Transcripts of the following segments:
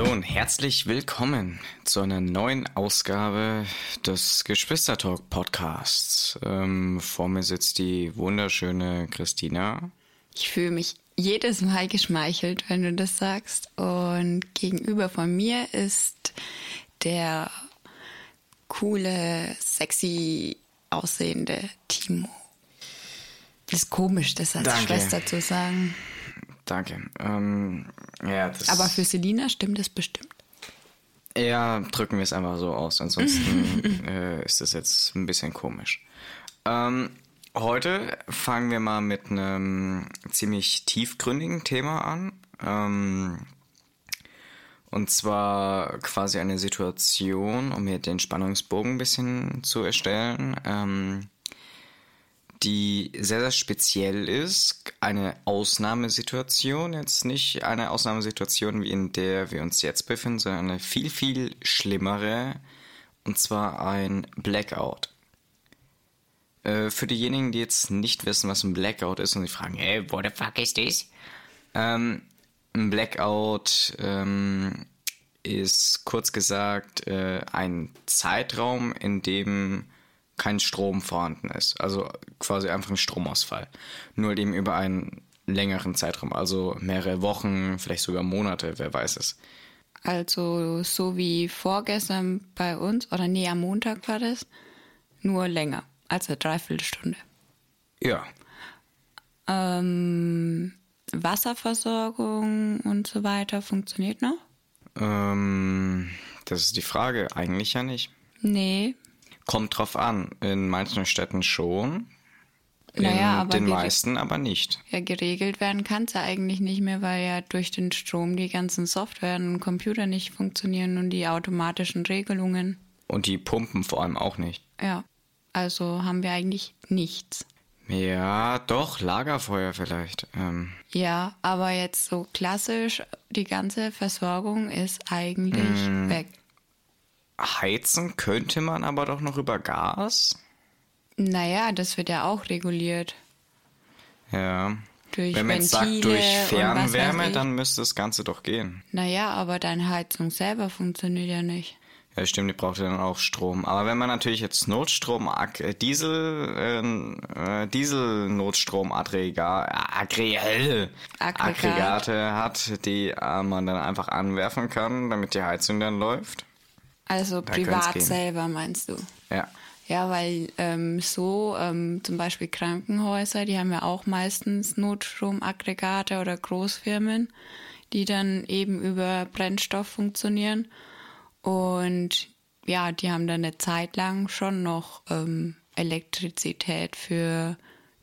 Hallo und herzlich willkommen zu einer neuen Ausgabe des Geschwistertalk Podcasts. Ähm, vor mir sitzt die wunderschöne Christina. Ich fühle mich jedes Mal geschmeichelt, wenn du das sagst. Und gegenüber von mir ist der coole, sexy aussehende Timo. Das ist komisch, das als Danke. Schwester zu sagen. Danke. Ähm, ja, Aber für Selina stimmt es bestimmt. Ja, drücken wir es einfach so aus. Ansonsten äh, ist das jetzt ein bisschen komisch. Ähm, heute fangen wir mal mit einem ziemlich tiefgründigen Thema an. Ähm, und zwar quasi eine Situation, um hier den Spannungsbogen ein bisschen zu erstellen, ähm, die sehr, sehr speziell ist. Eine Ausnahmesituation, jetzt nicht eine Ausnahmesituation, wie in der wir uns jetzt befinden, sondern eine viel, viel schlimmere, und zwar ein Blackout. Äh, für diejenigen, die jetzt nicht wissen, was ein Blackout ist und sich fragen, hey, what the fuck is this? Ähm, ein Blackout ähm, ist kurz gesagt äh, ein Zeitraum, in dem kein Strom vorhanden ist. Also quasi einfach ein Stromausfall. Nur eben über einen längeren Zeitraum, also mehrere Wochen, vielleicht sogar Monate, wer weiß es. Also so wie vorgestern bei uns, oder nee, am Montag war das, nur länger, also Dreiviertelstunde. Ja, Ähm, Wasserversorgung und so weiter funktioniert noch? ähm, das ist die Frage. Eigentlich ja nicht. Nee. Kommt drauf an. In manchen Städten schon. In Naja, aber den meisten aber nicht. Ja, geregelt werden kann es ja eigentlich nicht mehr, weil ja durch den Strom die ganzen Software und Computer nicht funktionieren und die automatischen Regelungen. Und die Pumpen vor allem auch nicht. Ja, also haben wir eigentlich nichts. Ja, doch, Lagerfeuer vielleicht. Ähm, Ja, aber jetzt so klassisch, die ganze Versorgung ist eigentlich Mm. weg. Heizen könnte man aber doch noch über Gas. Naja, das wird ja auch reguliert. Ja. Durch Wenn man jetzt sagt, durch Fernwärme, dann müsste das Ganze doch gehen. Naja, aber deine Heizung selber funktioniert ja nicht. Ja, stimmt, die braucht ja dann auch Strom. Aber wenn man natürlich jetzt Notstrom, äh, Diesel, äh, äh, Diesel-Notstromaggregat, Aggre äh, Aggregat. Aggregate hat, die äh, man dann einfach anwerfen kann, damit die Heizung dann läuft. Also Da privat selber meinst du? Ja. Ja, weil ähm, so ähm, zum Beispiel Krankenhäuser, die haben ja auch meistens Notstromaggregate oder Großfirmen, die dann eben über Brennstoff funktionieren. Und ja, die haben dann eine Zeit lang schon noch ähm, Elektrizität für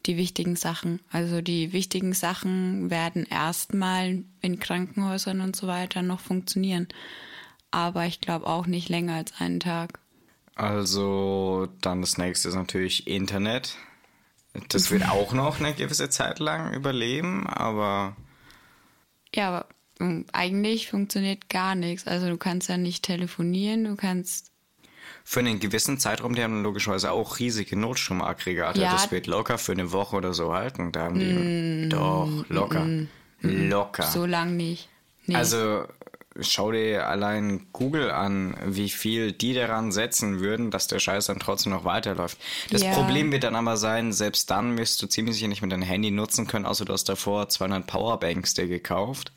die wichtigen Sachen. Also die wichtigen Sachen werden erstmal in Krankenhäusern und so weiter noch funktionieren. Aber ich glaube auch nicht länger als einen Tag. Also dann das nächste ist natürlich Internet. Das wird auch noch eine gewisse Zeit lang überleben, aber Ja, aber ähm, eigentlich funktioniert gar nichts. Also du kannst ja nicht telefonieren, du kannst. für einen gewissen Zeitraum, die haben logischerweise auch riesige Notstromaggregate. Ja. Das wird locker für eine Woche oder so halten. Da haben die doch locker. Locker. So lang nicht. Nee. Also schau dir allein Google an, wie viel die daran setzen würden, dass der Scheiß dann trotzdem noch weiterläuft. Das Ja. Problem wird dann aber sein, selbst dann wirst du ziemlich sicher nicht mit deinem Handy nutzen können, außer du hast davor 200 Powerbanks dir gekauft.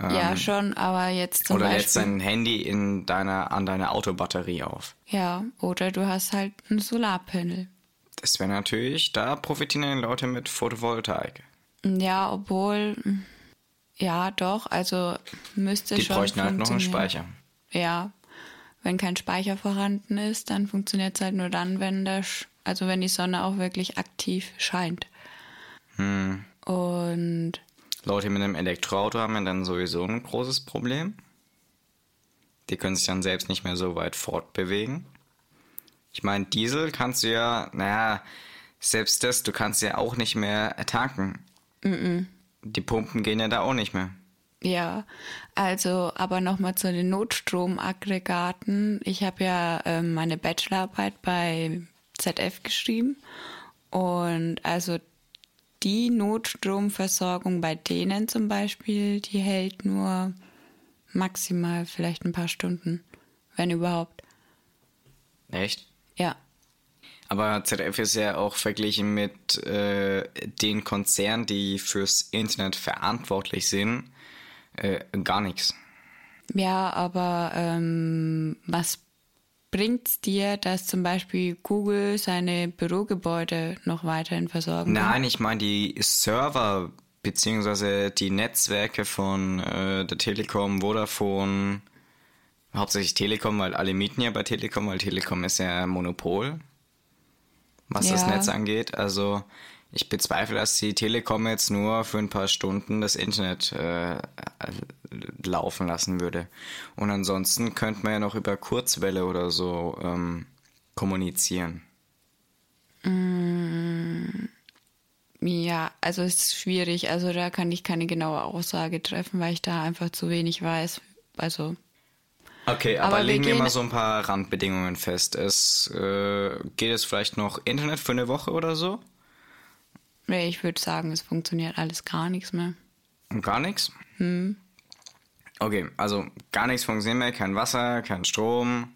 ja, schon, aber jetzt zum ähm, Oder Beispiel. lädst dein Handy in deiner, an deiner Autobatterie auf. Ja, oder du hast halt ein Solarpanel. Das wäre natürlich, da profitieren die Leute mit Photovoltaik. Ja, obwohl. Ja, doch, also müsste Die schon. bräuchten halt noch einen. Speicher. Ja. Wenn kein Speicher vorhanden ist, dann funktioniert es halt nur dann, wenn der, Sch- also wenn die Sonne auch wirklich aktiv scheint. Hm. Und Leute mit einem Elektroauto haben ja dann sowieso ein großes Problem. Die können sich dann selbst nicht mehr so weit fortbewegen. Ich meine, Diesel kannst du ja, naja, selbst das, du kannst ja auch nicht mehr tanken. Die Pumpen gehen ja da auch nicht mehr. Ja, also aber nochmal zu den Notstromaggregaten. Ich habe ja ähm, meine Bachelorarbeit bei ZF geschrieben und also die Notstromversorgung bei denen zum Beispiel, die hält nur maximal vielleicht ein paar Stunden, wenn überhaupt. Echt? Ja. Aber ZDF ist ja auch verglichen mit äh, den Konzernen, die fürs Internet verantwortlich sind, äh, gar nichts. Ja, aber ähm, was bringt's dir, dass zum Beispiel Google seine Bürogebäude noch weiterhin versorgen kann? Nein, ich meine die Server beziehungsweise die Netzwerke von äh, der Telekom, Vodafone, hauptsächlich Telekom, weil alle mieten ja bei Telekom, weil Telekom ist ja Monopol, was das Ja. Netz angeht. Also ich bezweifle, dass die Telekom jetzt nur für ein paar Stunden das Internet äh, laufen lassen würde. Und ansonsten könnte man ja noch über Kurzwelle oder so ähm, kommunizieren. Ja, also es ist schwierig. Also da kann ich keine genaue Aussage treffen, weil ich da einfach zu wenig weiß. Also Okay, aber, Aber wir legen wir gehen- mal so ein paar Randbedingungen fest. Es äh, geht es vielleicht noch Internet für eine Woche oder so? nee, ich würde sagen, es funktioniert alles gar nichts mehr. Und gar nichts? Okay, also gar nichts funktioniert mehr, kein Wasser, kein Strom.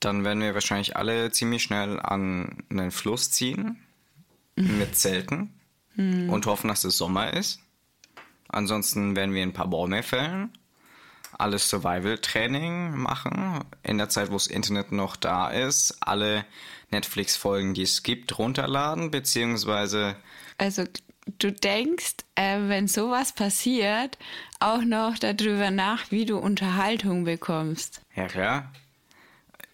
Dann werden wir wahrscheinlich alle ziemlich schnell an einen Fluss ziehen mit Zelten und hoffen, dass es Sommer ist. Ansonsten werden wir ein paar Bäume fällen, alles Survival-Training machen, in der Zeit, wo das Internet noch da ist, alle Netflix-Folgen, die es gibt, runterladen, beziehungsweise Also du denkst, äh, wenn sowas passiert, auch noch darüber nach, wie du Unterhaltung bekommst. Ja, klar.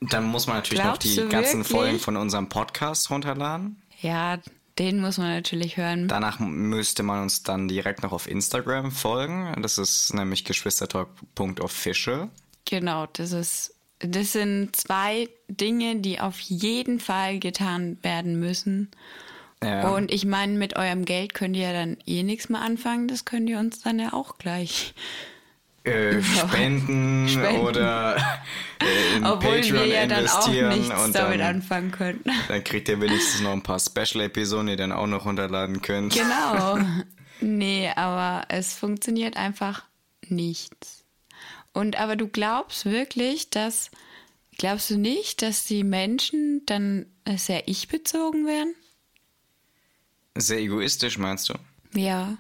Dann muss man natürlich noch Glaubst die du ganzen wirklich? Folgen von unserem Podcast runterladen. Ja, den muss man natürlich hören. Danach müsste man uns dann direkt noch auf Instagram folgen. Das ist nämlich geschwistertalk.official. Genau, das ist, das sind zwei Dinge, die auf jeden Fall getan werden müssen. Ja. Und ich meine, mit eurem Geld könnt ihr ja dann eh nichts mehr anfangen. Das könnt ihr uns dann ja auch gleich. Äh, spenden, Spenden. oder äh, in Obwohl Patreon wir ja dann auch investieren nichts und damit dann, anfangen könnten. dann kriegt ihr wenigstens noch ein paar Special-Episoden, die ihr dann auch noch runterladen könnt. Genau. Nee, aber es funktioniert einfach nichts. Und aber du glaubst wirklich, dass glaubst du nicht, dass die Menschen dann sehr ich-bezogen werden? Sehr egoistisch, meinst du? Ja.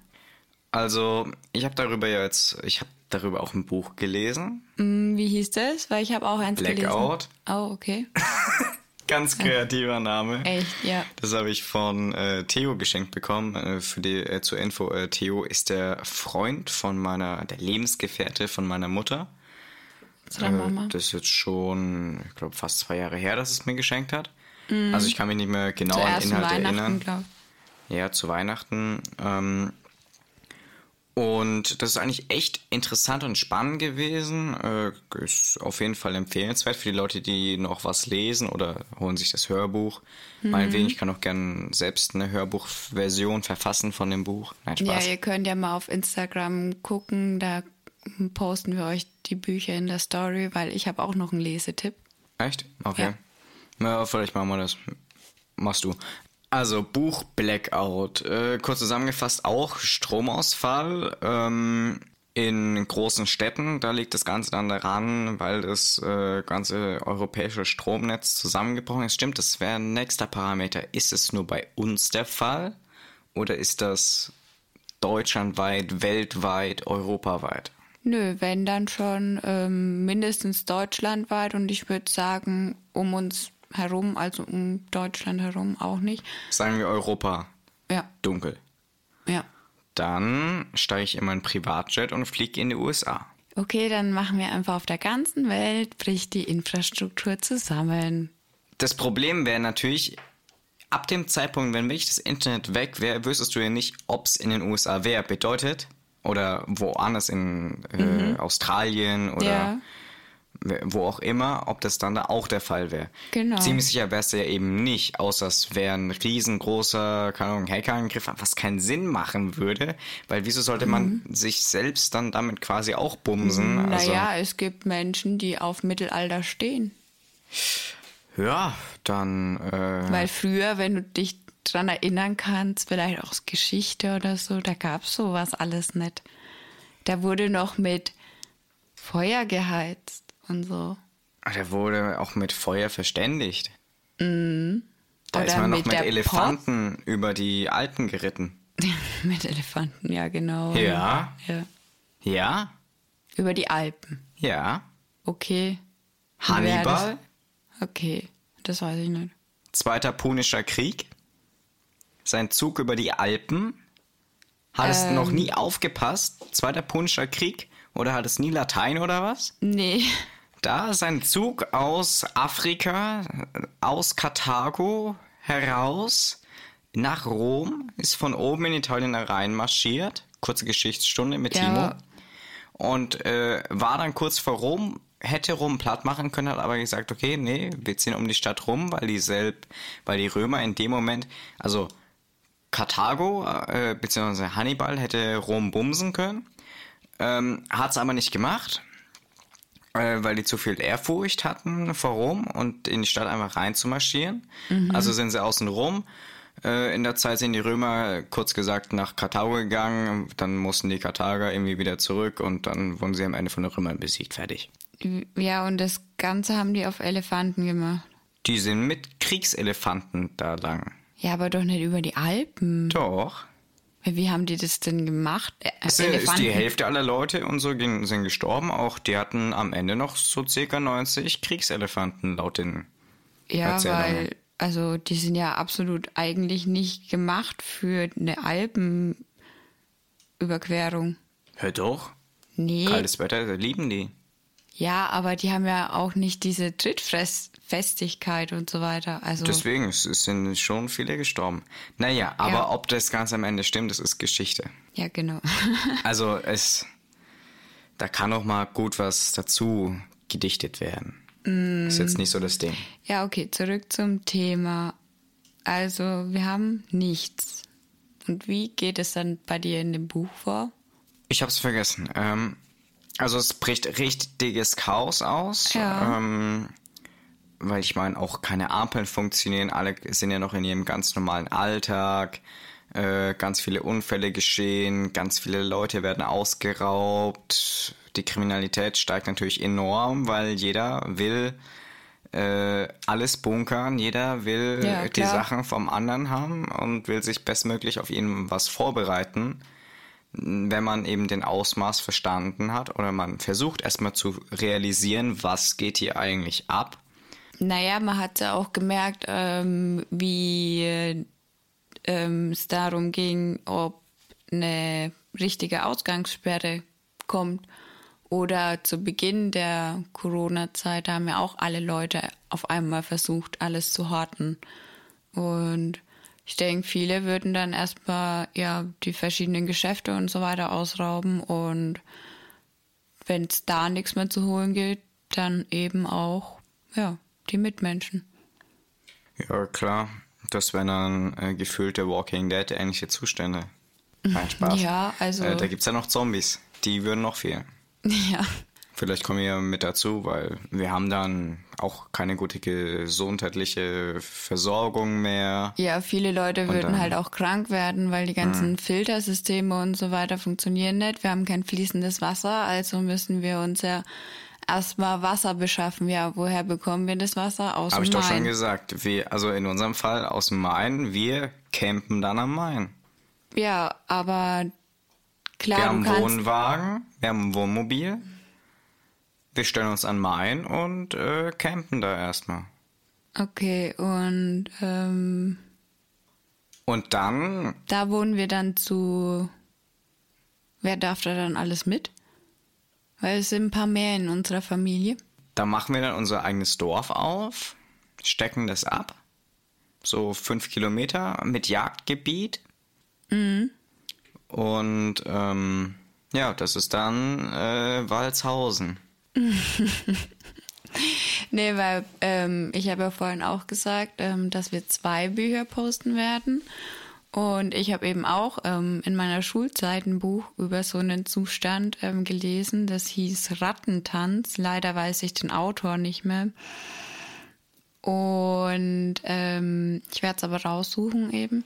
Also, ich habe darüber ja jetzt, ich habe darüber auch ein Buch gelesen. Hm, Wie hieß das? Weil ich habe auch eins Blackout. gelesen. Oh, okay. Ganz kreativer Name. Echt, ja. Das habe ich von äh, Theo geschenkt bekommen. Äh, für die äh, zur Info, äh, Theo ist der Freund von meiner, der Lebensgefährte von meiner Mutter. Zu der Mama. Äh, das ist jetzt schon, ich glaube, fast zwei Jahre her, dass es mir geschenkt hat. Also ich kann mich nicht mehr genau Zur an Inhalt erinnern. glaube Ja, zu Weihnachten. Ähm, und das ist eigentlich echt interessant und spannend gewesen. Äh, ist auf jeden Fall empfehlenswert für die Leute, die noch was lesen oder holen sich das Hörbuch. Meinetwegen, ich kann auch gerne selbst eine Hörbuchversion verfassen von dem Buch. Nein, Ja, Spaß. ihr könnt ja mal auf Instagram gucken, da posten wir euch die Bücher in der Story, weil ich habe auch noch einen Lesetipp. Echt? Okay. Ja. Na, vielleicht machen wir das. Machst du. Also, Buch Blackout. Äh, kurz zusammengefasst auch Stromausfall. Ähm, in großen Städten, da liegt das Ganze dann daran, weil das äh, ganze europäische Stromnetz zusammengebrochen ist. Stimmt, das wäre ein nächster Parameter. Ist es nur bei uns der Fall? Oder ist das deutschlandweit, weltweit, europaweit? Nö, wenn dann schon ähm, mindestens deutschlandweit und ich würde sagen, um uns herum, also um Deutschland herum auch nicht. Sagen wir Europa Ja, dunkel. ja. Dann steige ich in mein Privatjet und fliege in die USA. Okay, dann machen wir einfach auf der ganzen Welt, bricht die Infrastruktur zusammen. Das Problem wäre natürlich, ab dem Zeitpunkt, wenn wirklich das Internet weg wäre, wüsstest du ja nicht, ob es in den USA wäre. Bedeutet, oder woanders in äh, Australien oder Ja. Wo auch immer, ob das dann da auch der Fall wäre. Genau. Ziemlich sicher wäre es ja eben nicht, außer es wäre ein riesengroßer, keine Ahnung, Hackerangriff, was keinen Sinn machen würde, weil wieso sollte man sich selbst dann damit quasi auch bumsen? Also, Naja, es gibt Menschen, die auf Mittelalter stehen. ja, dann äh, Weil früher, wenn du dich dran erinnern kannst, vielleicht auch aus Geschichte oder so, da gab es sowas alles nicht. Da wurde noch mit Feuer geheizt und so. Der wurde auch mit Feuer verständigt. Da Oder ist man noch mit mit Elefanten über die Alpen geritten. Mit Elefanten, ja, genau. Ja. ja. Ja? Über die Alpen. Ja. Okay. Hannibal? das? Okay, das weiß ich nicht. Zweiter Punischer Krieg. Sein Zug über die Alpen. Hat es Ähm. noch nie aufgepasst? Zweiter Punischer Krieg? Oder hat es nie Latein oder was? Nee. Da ist ein Zug aus Afrika, äh, aus Karthago heraus nach Rom, ist von oben in Italien reinmarschiert. Kurze Geschichtsstunde mit Ja. Timo. Und äh, war dann kurz vor Rom, hätte Rom platt machen können, hat aber gesagt, okay, nee, wir ziehen um die Stadt rum, weil die selb, weil die Römer in dem Moment, also Karthago äh, bzw. Hannibal hätte Rom bumsen können, ähm, hat es aber nicht gemacht äh, weil die zu viel Ehrfurcht hatten vor Rom und in die Stadt einfach reinzumarschieren. Also sind sie außen rum. Äh, in der Zeit sind die Römer kurz gesagt nach Karthago gegangen, dann mussten die Karthager irgendwie wieder zurück und dann wurden sie am Ende von den Römern besiegt, fertig. Ja, und das Ganze haben die auf Elefanten gemacht. Die sind mit Kriegselefanten da lang. Ja, aber doch nicht über die Alpen. Doch. Wie haben die das denn gemacht? Äh, Es ist die Hälfte aller Leute und so gehen- sind gestorben. Auch die hatten am Ende noch so circa 90 Kriegselefanten laut den Ja, Erzählungen. weil, also die sind ja absolut eigentlich nicht gemacht für eine Alpenüberquerung. Hör doch. Nee. Kaltes Wetter, lieben die. Ja, aber die haben ja auch nicht diese Trittfestigkeit und so weiter. Also Deswegen es es sind schon viele gestorben. Naja, aber Ja. ob das Ganze am Ende stimmt, das ist Geschichte. ja, genau. Also es, da kann auch mal gut was dazu gedichtet werden. Ist jetzt nicht so das Ding. ja, okay, zurück zum Thema. Also, wir haben nichts. Und wie geht es dann bei dir in dem Buch vor? Ich hab's vergessen. Ähm, also es bricht richtiges Chaos aus. Ja. Ähm, weil ich meine, auch keine Ampeln funktionieren. Alle sind ja noch in ihrem ganz normalen Alltag. Äh, ganz viele Unfälle geschehen. Ganz viele Leute werden ausgeraubt. Die Kriminalität steigt natürlich enorm, weil jeder will äh, alles bunkern. Jeder will Ja, die. Sachen vom anderen haben und will sich bestmöglich auf ihn was vorbereiten wenn man eben den Ausmaß verstanden hat oder man versucht erstmal zu realisieren, was geht hier eigentlich ab. Naja, man hat ja auch gemerkt, ähm, wie ähm, es darum ging, ob eine richtige Ausgangssperre kommt. Oder zu Beginn der Corona-Zeit haben ja auch alle Leute auf einmal versucht, alles zu horten. Und ich denke, viele würden dann erstmal ja die verschiedenen Geschäfte und so weiter ausrauben und wenn es da nichts mehr zu holen gibt, dann eben auch ja die Mitmenschen. Ja, klar. Das wären dann äh, gefühlte Walking Dead ähnliche Zustände. Kein Spaß. Ja, also- Äh, da gibt's ja noch Zombies. Die würden noch fehlen. Ja, Vielleicht kommen wir mit dazu, weil wir haben dann auch keine gute gesundheitliche Versorgung mehr. ja, viele Leute würden dann- halt auch krank werden, weil die ganzen Filtersysteme und so weiter funktionieren nicht. Wir haben kein fließendes Wasser, also müssen wir uns ja erstmal Wasser beschaffen. Ja, woher bekommen wir das Wasser? Aus Habe dem ich doch schon Main. gesagt. Wir, also in unserem Fall aus dem Main, wir campen dann am Main. Ja, aber klar, Wir haben kannst Wohnwagen, wir haben ein Wohnmobil. Wir stellen uns an Main und äh, campen da erstmal. Okay, und ähm, Und dann, da wohnen wir dann zu. Wer darf da dann alles mit? Weil es sind ein paar mehr in unserer Familie. da machen wir dann unser eigenes Dorf auf, stecken das ab. So fünf Kilometer mit Jagdgebiet. Und ähm, ja, das ist dann äh, Walshausen. Nee, weil ähm, ich habe ja vorhin auch gesagt, ähm, dass wir zwei Bücher posten werden. Und ich habe eben auch ähm, in meiner Schulzeit ein Buch über so einen Zustand ähm, gelesen, das hieß Rattentanz. Leider weiß ich den Autor nicht mehr. Und ähm, ich werde es aber raussuchen eben.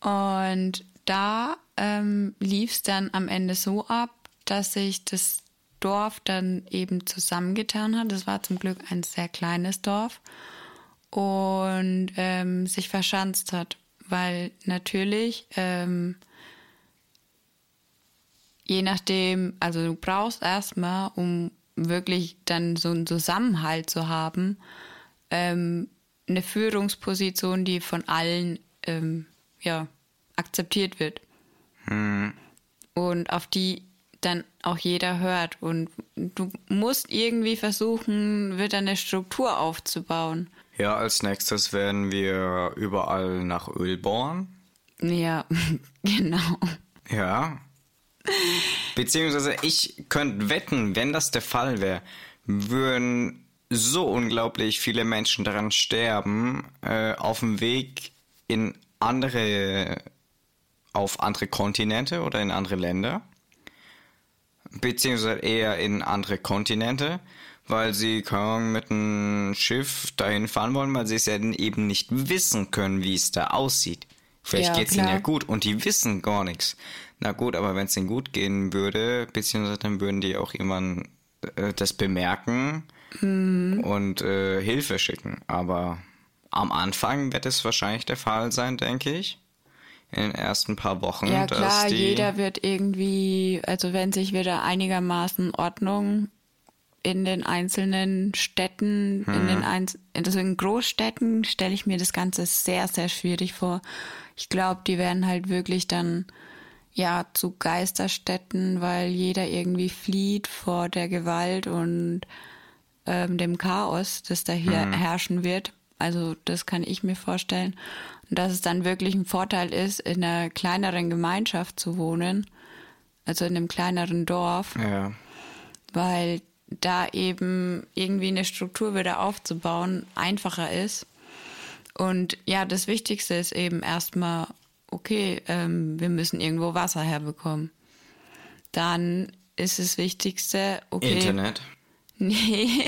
Und da ähm, lief es dann am Ende so ab, dass sich das Dorf dann eben zusammengetan hat. Das war zum Glück ein sehr kleines Dorf und ähm, sich verschanzt hat, weil natürlich ähm, je nachdem, also du brauchst erstmal, um wirklich dann so einen Zusammenhalt zu haben, ähm, eine Führungsposition, die von allen ähm, ja, akzeptiert wird. Hm. Und auf die dann auch jeder hört. Und du musst irgendwie versuchen, wieder eine Struktur aufzubauen. Ja, als nächstes werden wir überall nach Öl bohren. Ja, genau. Ja. Beziehungsweise ich könnte wetten, wenn das der Fall wäre, würden so unglaublich viele Menschen daran sterben, äh, auf dem Weg in andere, auf andere Kontinente oder in andere Länder. Beziehungsweise eher in andere Kontinente, weil sie kaum mit einem Schiff dahin fahren wollen, weil sie es ja eben nicht wissen können, wie es da aussieht. Vielleicht Ja, geht's ihnen ja gut und die wissen gar nichts. Na gut, aber wenn es ihnen gut gehen würde, beziehungsweise dann würden die auch irgendwann äh, das bemerken Mhm. und äh, Hilfe schicken. Aber am Anfang wird es wahrscheinlich der Fall sein, denke ich. In den ersten paar Wochen. Ja klar, jeder wird irgendwie, also wenn sich wieder einigermaßen Ordnung in den einzelnen Städten, in den Einz also in Großstädten stelle ich mir das Ganze sehr, sehr schwierig vor. Ich glaube, die werden halt wirklich dann ja zu Geisterstädten, weil jeder irgendwie flieht vor der Gewalt und ähm, dem Chaos, das da hier herrschen wird. Also das kann ich mir vorstellen. Und dass es dann wirklich ein Vorteil ist, in einer kleineren Gemeinschaft zu wohnen, also in einem kleineren Dorf, Ja. weil da eben irgendwie eine Struktur wieder aufzubauen einfacher ist. Und ja, das Wichtigste ist eben erstmal, okay, ähm, wir müssen irgendwo Wasser herbekommen. Dann ist das Wichtigste, okay. Internet, Nee.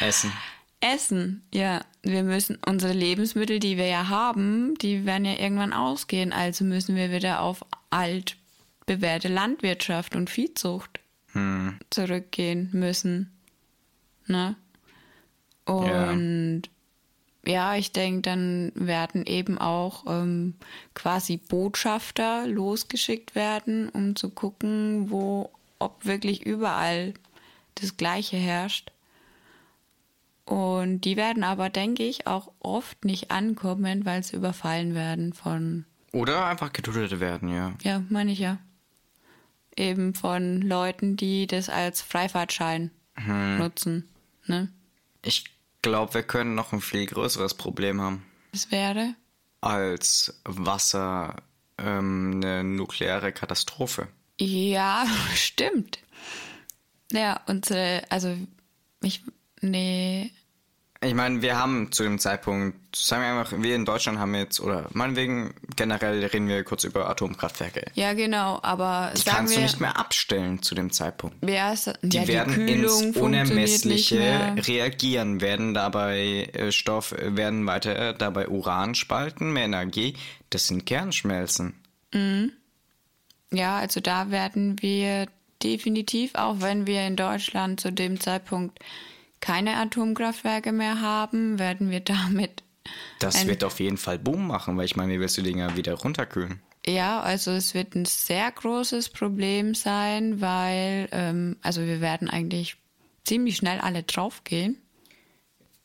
Essen. Essen, ja. Wir müssen unsere Lebensmittel, die wir ja haben, die werden ja irgendwann ausgehen. Also müssen wir wieder auf alt bewährte Landwirtschaft und Viehzucht Hm. zurückgehen müssen. Ne? Und ja, ich denke, dann werden eben auch ähm, quasi Botschafter losgeschickt werden, um zu gucken, wo, ob wirklich überall das Gleiche herrscht. Und die werden aber, denke ich, auch oft nicht ankommen, weil sie überfallen werden von, Oder einfach getötet werden, ja. ja, meine ich ja, eben von Leuten, die das als Freifahrtschein nutzen. Ne? Ich glaube, wir können noch ein viel größeres Problem haben. Das wäre, Als Wasser ähm, eine nukleare Katastrophe. ja, stimmt. Ja, unsere, also ich, nee, Ich meine, wir haben zu dem Zeitpunkt, sagen wir einfach, wir in Deutschland haben jetzt, oder meinetwegen generell reden wir kurz über Atomkraftwerke. ja genau, aber Die sagen kannst wir, du nicht mehr abstellen zu dem Zeitpunkt. wer ist, Die ja, werden die Kühlung ins Unermessliche reagieren, werden dabei äh, Stoff, äh, werden weiter dabei Uran spalten, mehr Energie. Das sind Kernschmelzen. Ja, also da werden wir definitiv, auch wenn wir in Deutschland zu dem Zeitpunkt keine Atomkraftwerke mehr haben, werden wir damit, Das wird auf jeden Fall Boom machen, weil ich meine, wie willst du Dinger wieder runterkühlen? ja, also es wird ein sehr großes Problem sein, weil, ähm, also wir werden eigentlich ziemlich schnell alle draufgehen.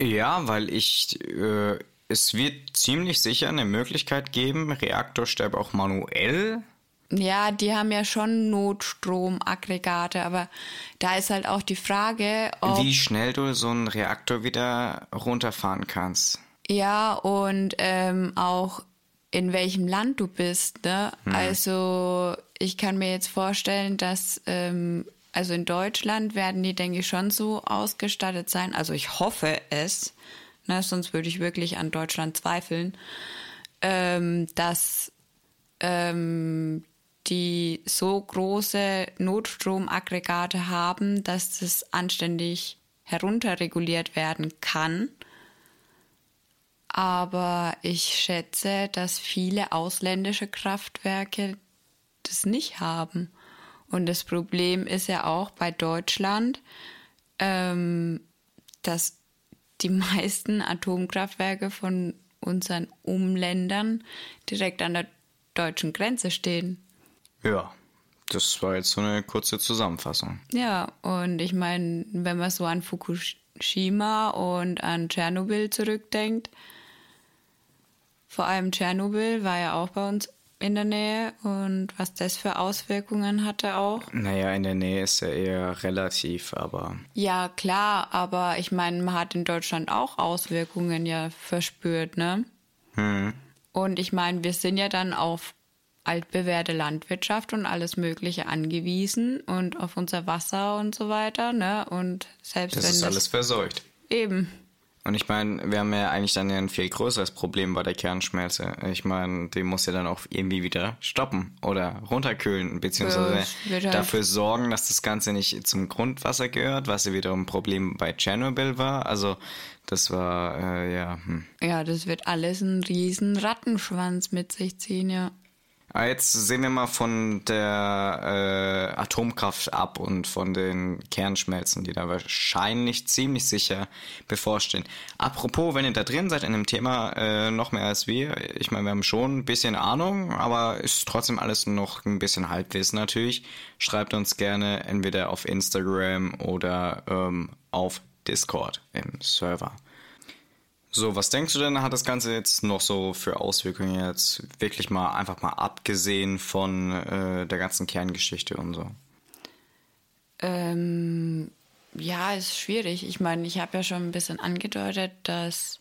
Ja, weil ich, äh, es wird ziemlich sicher eine Möglichkeit geben, Reaktorsterbe auch manuell. Ja, die haben ja schon Notstromaggregate, aber da ist halt auch die Frage, ob Wie schnell du so einen Reaktor wieder runterfahren kannst. Ja, und ähm, auch in welchem Land du bist. Ne? Also ich kann mir jetzt vorstellen, dass ähm, also in Deutschland werden die, denke ich, schon so ausgestattet sein. Also ich hoffe es, ne? sonst würde ich wirklich an Deutschland zweifeln, ähm, dass ähm, die so große Notstromaggregate haben, dass das anständig herunterreguliert werden kann. Aber ich schätze, dass viele ausländische Kraftwerke das nicht haben. Und das Problem ist ja auch bei Deutschland, ähm, dass die meisten Atomkraftwerke von unseren Umländern direkt an der deutschen Grenze stehen. Ja, das war jetzt so eine kurze Zusammenfassung. Ja, und ich meine, wenn man so an Fukushima und an Tschernobyl zurückdenkt, vor allem Tschernobyl war ja auch bei uns in der Nähe und was das für Auswirkungen hatte auch. Naja, in der Nähe ist ja eher relativ, aber. Ja, klar, aber ich meine, man hat in Deutschland auch Auswirkungen ja verspürt, ne? Hm. Und ich meine, wir sind ja dann auf altbewährte Landwirtschaft und alles Mögliche angewiesen und auf unser Wasser und so weiter, ne? Und selbst Das wenn ist das alles verseucht. eben. Und ich meine, wir haben ja eigentlich dann ja ein viel größeres Problem bei der Kernschmelze. Ich meine, die muss ja dann auch irgendwie wieder stoppen oder runterkühlen, beziehungsweise Ja, halt- dafür sorgen, dass das Ganze nicht zum Grundwasser gehört, was ja wiederum ein Problem bei Tschernobyl war. Also das war, äh, ja, hm. Ja, das wird alles einen riesen Rattenschwanz mit sich ziehen, ja. Aber jetzt sehen wir mal von der äh, Atomkraft ab und von den Kernschmelzen, die da wahrscheinlich ziemlich sicher bevorstehen. Apropos, wenn ihr da drin seid in dem Thema, äh, noch mehr als wir, ich meine, wir haben schon ein bisschen Ahnung, aber ist trotzdem alles noch ein bisschen Halbwissen natürlich. Schreibt uns gerne entweder auf Instagram oder ähm, auf Discord im Server. So, was denkst du denn, hat das Ganze jetzt noch so für Auswirkungen jetzt wirklich mal einfach mal abgesehen von äh, der ganzen Kerngeschichte und so? Ähm, ja, ist schwierig. Ich meine, ich habe ja schon ein bisschen angedeutet, dass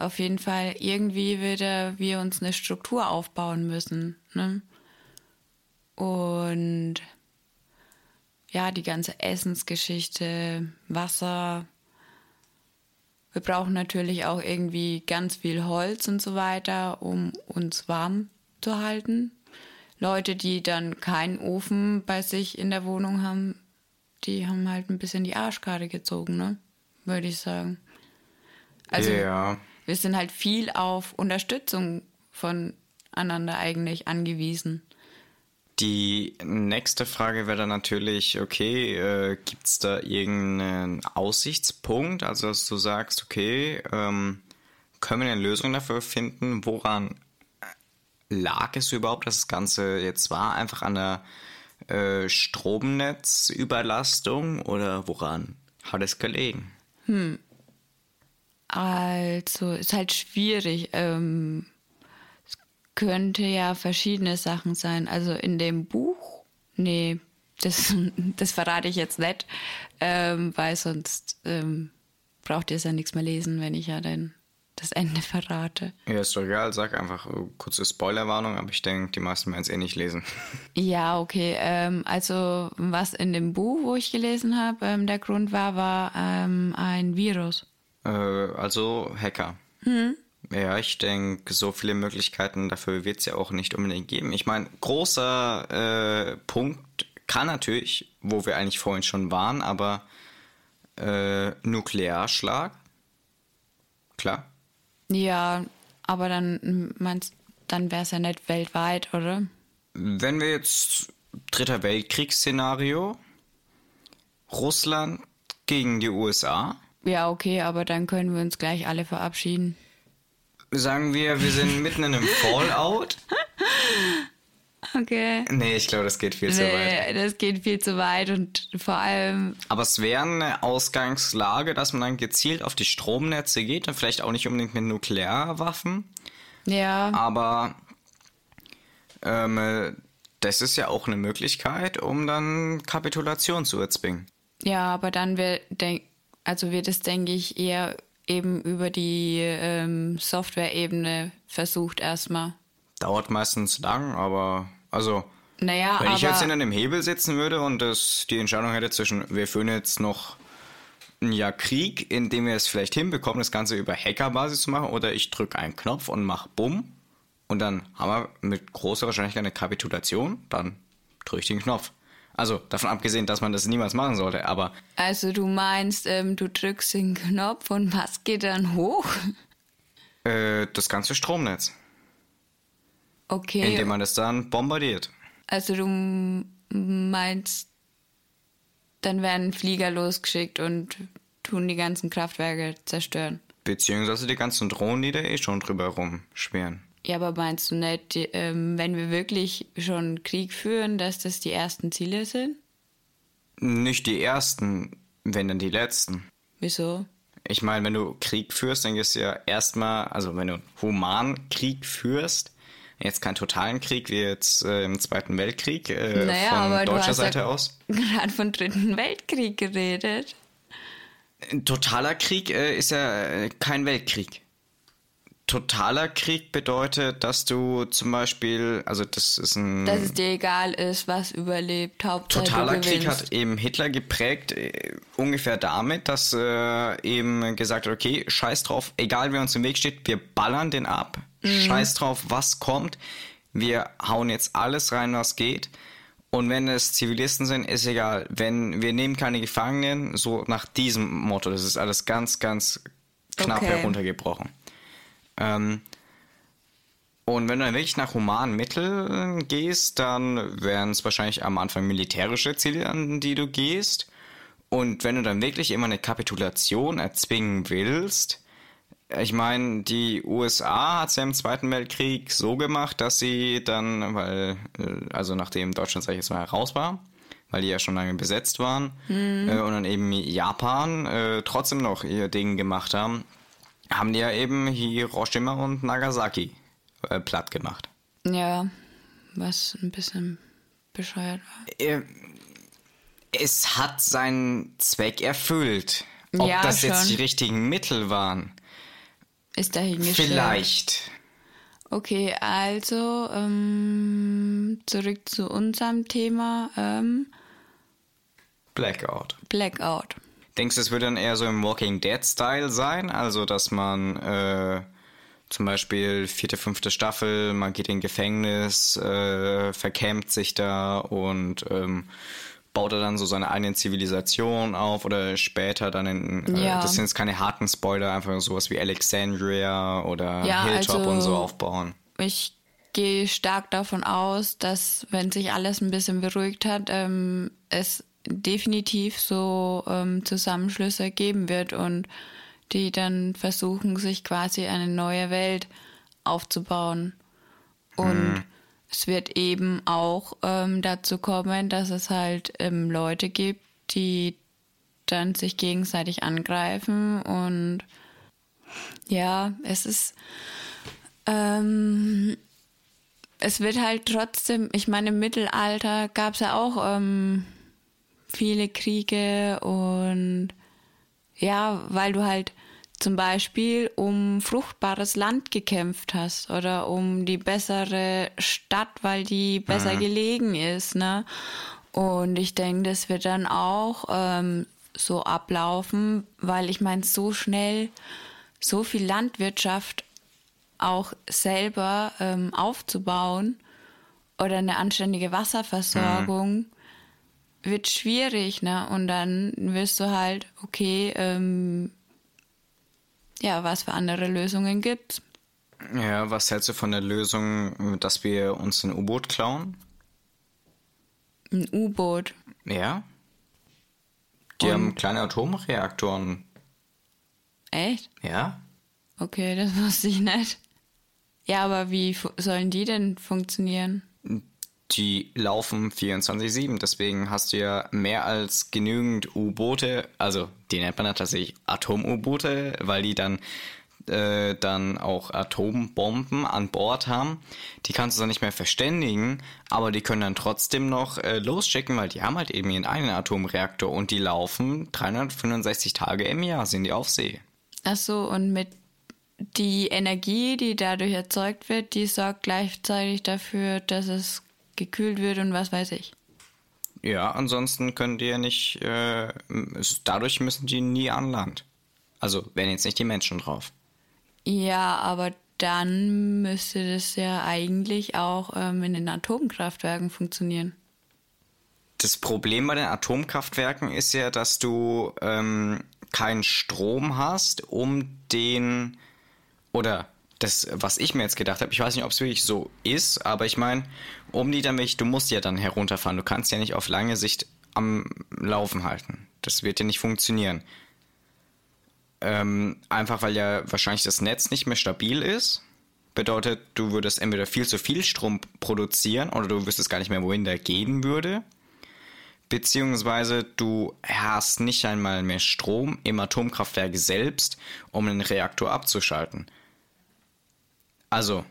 auf jeden Fall irgendwie wieder wir uns eine Struktur aufbauen müssen. Ne? Und ja, die ganze Essensgeschichte, Wasser. Wir brauchen natürlich auch irgendwie ganz viel Holz und so weiter, um uns warm zu halten. Leute, die dann keinen Ofen bei sich in der Wohnung haben, die haben halt ein bisschen die Arschkarte gezogen, ne? Würde ich sagen. Also ja, wir sind halt viel auf Unterstützung voneinander eigentlich angewiesen. Die nächste Frage wäre dann natürlich, okay, äh, gibt es da irgendeinen Aussichtspunkt? Also, dass du sagst, okay, ähm, können wir eine Lösung dafür finden? Woran lag es überhaupt, dass das Ganze jetzt war? Einfach an der äh, Stromnetzüberlastung oder woran hat es gelegen? Also ist halt schwierig. Ähm, könnte ja verschiedene Sachen sein. Also in dem Buch, nee, das, das verrate ich jetzt nicht, ähm, weil sonst ähm, braucht ihr es ja nichts mehr lesen, wenn ich ja dann das Ende verrate. Ja, ist doch egal, sag einfach äh, kurze Spoilerwarnung, aber ich denke, die meisten werden es eh nicht lesen. Ja, okay. Ähm, also was in dem Buch, wo ich gelesen habe, ähm, der Grund war, war ähm, ein Virus. Äh, also Hacker. Ja, ich denke, so viele Möglichkeiten dafür wird es ja auch nicht unbedingt geben. Ich meine, großer äh, Punkt kann natürlich, wo wir eigentlich vorhin schon waren, aber äh, Nuklearschlag. Klar. Ja, aber dann meinst dann wäre es ja nicht weltweit, oder? Wenn wir jetzt Dritter Weltkriegsszenario, Russland gegen die USA, Ja, okay, aber dann können wir uns gleich alle verabschieden. Sagen wir, wir sind mitten in einem Fallout. Okay. Nee, ich glaube, das geht viel zu weit. Nee, das geht viel zu weit und vor allem, Aber es wäre eine Ausgangslage, dass man dann gezielt auf die Stromnetze geht und vielleicht auch nicht unbedingt mit Nuklearwaffen. ja, Aber ähm, äh, das ist ja auch eine Möglichkeit, um dann Kapitulation zu erzwingen. ja, aber dann wird, denk, also wird es, denke ich, eher eben über die ähm, Software-Ebene versucht erstmal. Dauert meistens lang, aber also Naja, wenn ich jetzt in einem Hebel sitzen würde und das die Entscheidung hätte zwischen, wir führen jetzt noch ein Jahr Krieg, in dem wir es vielleicht hinbekommen, das Ganze über Hackerbasis zu machen, oder ich drücke einen Knopf und mach Bumm und dann haben wir mit großer Wahrscheinlichkeit eine Kapitulation, dann drücke ich den Knopf. Also davon abgesehen, dass man das niemals machen sollte, aber also du meinst, ähm, du drückst den Knopf und was geht dann hoch? äh, das ganze Stromnetz, Okay. indem man das dann bombardiert. Also du, meinst, dann werden Flieger losgeschickt und tun die ganzen Kraftwerke zerstören. Beziehungsweise die ganzen Drohnen, die da eh schon drüber rumschwirren. Ja, aber meinst du nicht, die, ähm, wenn wir wirklich schon Krieg führen, dass das die ersten Ziele sind? Nicht die ersten, wenn dann die letzten. Wieso? Ich meine, wenn du Krieg führst, dann gehst du ja erstmal, also wenn du human Krieg führst, jetzt keinen totalen Krieg wie jetzt äh, im Zweiten Weltkrieg äh, Naja, von aber du deutscher hast Seite ja aus. gerade von Dritten Weltkrieg geredet. Ein totaler Krieg äh, ist ja äh, kein Weltkrieg. Totaler Krieg bedeutet, dass du zum Beispiel, also das ist ein Dass es dir egal ist, was überlebt. Hauptsache totaler Krieg hat eben Hitler geprägt, äh, ungefähr damit, dass äh, eben gesagt hat, okay, scheiß drauf, egal wer uns im Weg steht, wir ballern den ab, scheiß drauf, was kommt, wir hauen jetzt alles rein, was geht. Und wenn es Zivilisten sind, ist egal. Wenn wir nehmen keine Gefangenen, so nach diesem Motto, das ist alles ganz, ganz knapp Okay. heruntergebrochen. Ähm, und wenn du dann wirklich nach humanen Mitteln gehst, dann wären es wahrscheinlich am Anfang militärische Ziele, an die du gehst. Und wenn du dann wirklich immer eine Kapitulation erzwingen willst, ich meine, die USA hat es ja im Zweiten Weltkrieg so gemacht, dass sie dann, weil, äh, also nachdem Deutschland, sag ich jetzt mal, raus war, weil die ja schon lange besetzt waren, äh, und dann eben Japan äh, trotzdem noch ihr Ding gemacht haben, haben die ja eben Hiroshima und Nagasaki äh, platt gemacht. Ja, was ein bisschen bescheuert war. Äh, Es hat seinen Zweck erfüllt. Ob Ja, das jetzt schon. die richtigen Mittel waren, Ist dahingestellt. vielleicht. Okay, also ähm, zurück zu unserem Thema ähm, Blackout. Blackout. Denkst du, es würde dann eher so im Walking Dead-Style sein? Also, dass man äh, zum Beispiel vierte, fünfte Staffel, man geht in Gefängnis, äh, verkämmt sich da und ähm, baut er dann so seine eigene Zivilisation auf oder später dann in, äh, Ja. das sind jetzt keine harten Spoiler, einfach sowas wie Alexandria oder Ja, Hilltop also- und so aufbauen. Ich gehe stark davon aus, dass wenn sich alles ein bisschen beruhigt hat, ähm, es definitiv so ähm, Zusammenschlüsse geben wird und die dann versuchen, sich quasi eine neue Welt aufzubauen. Und es wird eben auch ähm, dazu kommen, dass es halt ähm, Leute gibt, die dann sich gegenseitig angreifen und ja, es ist ähm, es wird halt trotzdem, ich meine, im Mittelalter gab es ja auch ähm, viele Kriege und ja, weil du halt zum Beispiel um fruchtbares Land gekämpft hast oder um die bessere Stadt, weil die besser gelegen ist, ne? Und ich denke, das wird dann auch ähm, so ablaufen, weil ich meine, so schnell so viel Landwirtschaft auch selber ähm, aufzubauen oder eine anständige Wasserversorgung wird schwierig, ne? Und dann wirst du halt, okay, ähm, ja, was für andere Lösungen gibt's? Ja, was hältst du von der Lösung, dass wir uns ein U-Boot klauen? Ein U-Boot. Ja. Die Und- haben kleine Atomreaktoren. Echt? Ja? Okay, das wusste ich nicht. Ja, aber wie sollen die denn funktionieren? Die laufen 24-7, deswegen hast du ja mehr als genügend U-Boote, also die nennt man ja tatsächlich Atom-U-Boote, weil die dann, äh, dann auch Atombomben an Bord haben. Die kannst du dann nicht mehr verständigen, aber die können dann trotzdem noch äh, losschicken, weil die haben halt eben ihren eigenen Atomreaktor und die laufen 365 Tage im Jahr, sind die auf See. Ach so, und mit die Energie, die dadurch erzeugt wird, die sorgt gleichzeitig dafür, dass es gekühlt wird und was weiß ich. Ja, ansonsten können die ja nicht, äh, dadurch müssen die nie an Land. Also, wenn jetzt nicht die Menschen drauf. Ja, aber dann müsste das ja eigentlich auch ähm, in den Atomkraftwerken funktionieren. Das Problem bei den Atomkraftwerken ist ja, dass du ähm, keinen Strom hast, um den oder das, was ich mir jetzt gedacht habe, ich weiß nicht, ob es wirklich so ist, aber ich meine, um die dann wirklich, du musst ja dann herunterfahren. Du kannst ja nicht auf lange Sicht am Laufen halten. Das wird ja nicht funktionieren. Ähm, einfach weil ja wahrscheinlich das Netz nicht mehr stabil ist. Bedeutet, du würdest entweder viel zu viel Strom produzieren oder du wüsstest gar nicht mehr, wohin der gehen würde. Beziehungsweise du hast nicht einmal mehr Strom im Atomkraftwerk selbst, um den Reaktor abzuschalten. Also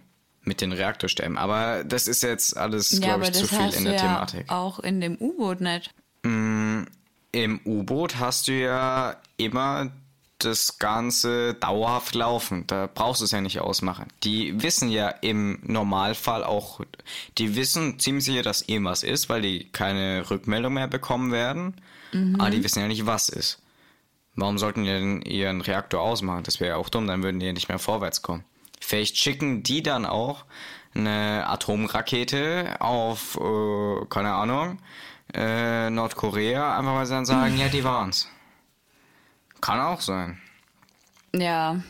mit den Reaktorstämmen. Aber das ist jetzt alles, Ja, glaube ich, zu viel in der ja Thematik. auch in dem U-Boot nicht. Im U-Boot hast du ja immer das Ganze dauerhaft laufen. Da brauchst du es ja nicht ausmachen. Die wissen ja im Normalfall auch, die wissen ziemlich sicher, dass irgendwas ist, weil die keine Rückmeldung mehr bekommen werden. Aber die wissen ja nicht, was ist. Warum sollten die denn ihren Reaktor ausmachen? Das wäre ja auch dumm, dann würden die ja nicht mehr vorwärts kommen. Vielleicht schicken die dann auch eine Atomrakete auf, äh, keine Ahnung, äh, Nordkorea, einfach weil sie dann sagen, ja, die waren's. Kann auch sein. Ja,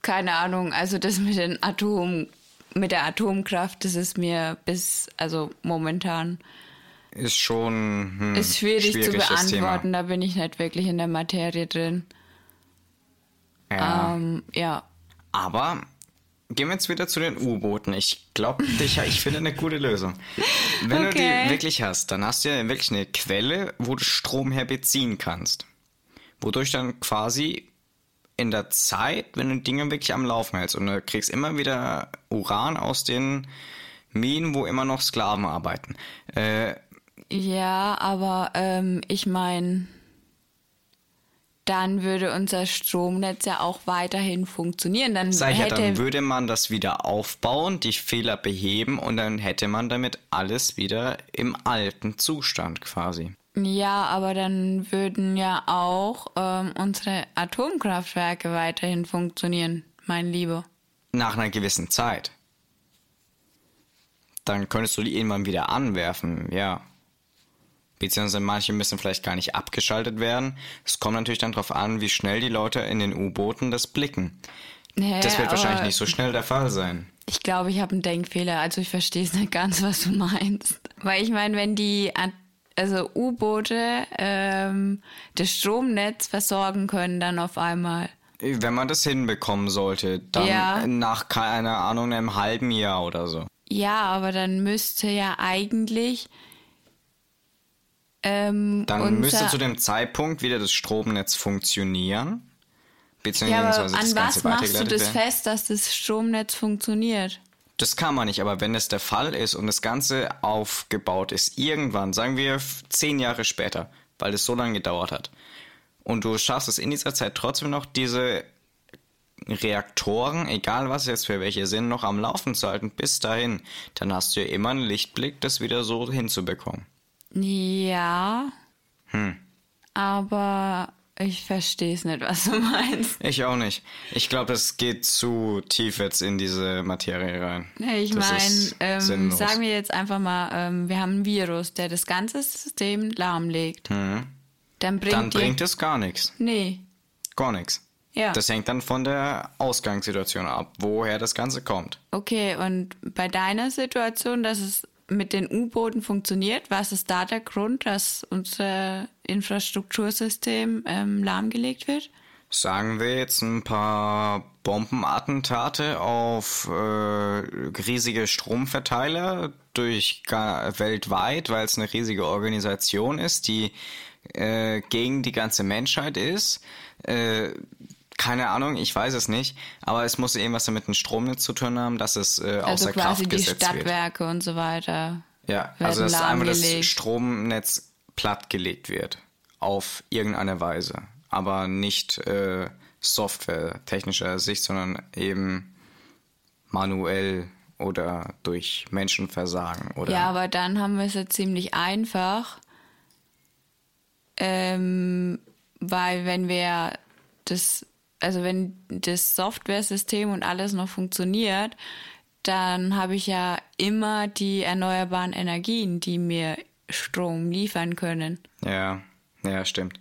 keine Ahnung. Also das mit den Atom, mit der Atomkraft, das ist mir bis, also momentan, Ist schon hm, ist schwierig zu beantworten. Da bin ich nicht wirklich in der Materie drin. Ja. Ähm, ja. Aber gehen wir jetzt wieder zu den U-Booten. Ich glaube, ich, ich finde eine gute Lösung. Wenn du Okay. die wirklich hast, dann hast du ja wirklich eine Quelle, wo du Strom her beziehen kannst. Wodurch dann quasi in der Zeit, wenn du Dinge wirklich am Laufen hältst und du kriegst immer wieder Uran aus den Minen, wo immer noch Sklaven arbeiten. Äh, Ja, aber ähm, ich meine, dann würde unser Stromnetz ja auch weiterhin funktionieren. Dann Sag ich ja, hätte dann würde man das wieder aufbauen, die Fehler beheben und dann hätte man damit alles wieder im alten Zustand quasi. Ja, aber dann würden ja auch ähm, unsere Atomkraftwerke weiterhin funktionieren, mein Lieber. Nach einer gewissen Zeit. Dann könntest du die irgendwann wieder anwerfen, ja. Beziehungsweise manche müssen vielleicht gar nicht abgeschaltet werden. Es kommt natürlich dann darauf an, wie schnell die Leute in den U-Booten das blicken. Ja, Das wird wahrscheinlich nicht so schnell der Fall sein. Ich glaube, ich habe einen Denkfehler. Also ich verstehe es nicht ganz, was du meinst. Weil ich meine, wenn die also U-Boote ähm, das Stromnetz versorgen können, dann auf einmal. Wenn man das hinbekommen sollte, dann Ja. nach, keine Ahnung, einem halben Jahr oder so. Ja, aber dann müsste ja eigentlich ähm, Dann müsste zu dem Zeitpunkt wieder das Stromnetz funktionieren. ja, Beziehungsweise aber das an was machst du das werden. fest, dass das Stromnetz funktioniert? Das kann man nicht, aber wenn es der Fall ist und das Ganze aufgebaut ist, irgendwann, sagen wir zehn Jahre später, weil es so lange gedauert hat, und du schaffst es in dieser Zeit trotzdem noch, diese Reaktoren, egal was jetzt für welche sind, noch am Laufen zu halten, bis dahin, dann hast du ja immer einen Lichtblick, das wieder so hinzubekommen. Ja. Hm. Aber ich verstehe es nicht, was du meinst. Ich auch nicht. Ich glaube, das geht zu tief jetzt in diese Materie rein. Nee, ich meine, ähm, sagen wir jetzt einfach mal, ähm, wir haben ein Virus, der das ganze System lahmlegt. Dann bringt, Mhm. Dann bringt es gar nichts. Nee. Gar nichts. Ja. Das hängt dann von der Ausgangssituation ab, woher das Ganze kommt. Okay, und bei deiner Situation, dass es mit den U-Booten funktioniert, was ist da der Grund, dass unser Infrastruktursystem ähm, lahmgelegt wird? Sagen wir jetzt ein paar Bombenattentate auf äh, riesige Stromverteiler durch weltweit, weil es eine riesige Organisation ist, die äh, gegen die ganze Menschheit ist. Äh, keine Ahnung, ich weiß es nicht, aber es muss irgendwas damit mit dem Stromnetz zu tun haben, dass es äh, Also außer quasi Kraft die gesetzt wird. Stadtwerke und so weiter. Ja, also dass einfach das. Stromnetz plattgelegt wird. Auf irgendeine Weise. Aber nicht äh, Software technischer Sicht, sondern eben manuell oder durch Menschenversagen oder Ja, aber dann haben wir es ja ziemlich einfach, ähm, weil wenn wir das, also wenn das Softwaresystem und alles noch funktioniert, dann habe ich ja immer die erneuerbaren Energien, die mir Strom liefern können. ja, ja, stimmt.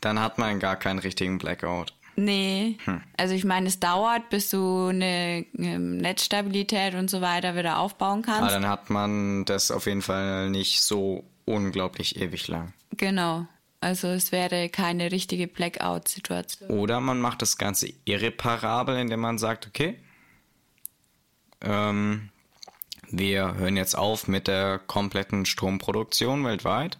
Dann hat man gar keinen richtigen Blackout. Nee. Also ich meine, es dauert, bis du eine ähm, Netzstabilität und so weiter wieder aufbauen Aber kannst. dann hat man das auf jeden Fall nicht so unglaublich ewig lang. Genau. Also es wäre keine richtige Blackout-Situation. Oder man macht das Ganze irreparabel, indem man sagt, okay, ähm, wir hören jetzt auf mit der kompletten Stromproduktion weltweit,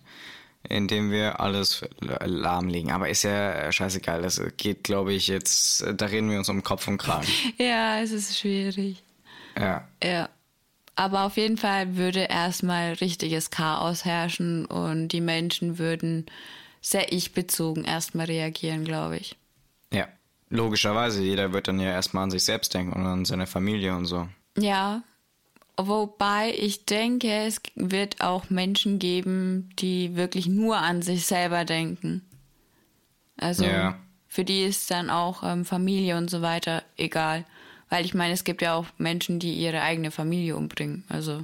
indem wir alles lahmlegen. Aber ist ja scheißegal, das geht, glaube ich, jetzt, da reden wir uns um Kopf und Kragen. Ja, es ist schwierig. Ja. Ja. Aber auf jeden Fall würde erstmal richtiges Chaos herrschen und die Menschen würden sehr ich-bezogen erstmal reagieren, glaube ich. Ja. Logischerweise, jeder wird dann ja erstmal an sich selbst denken und an seine Familie und so. Ja, wobei ich denke, es wird auch Menschen geben, die wirklich nur an sich selber denken. Also Ja. für die ist dann auch ähm, Familie und so weiter egal. Weil ich meine, es gibt ja auch Menschen, die ihre eigene Familie umbringen. Also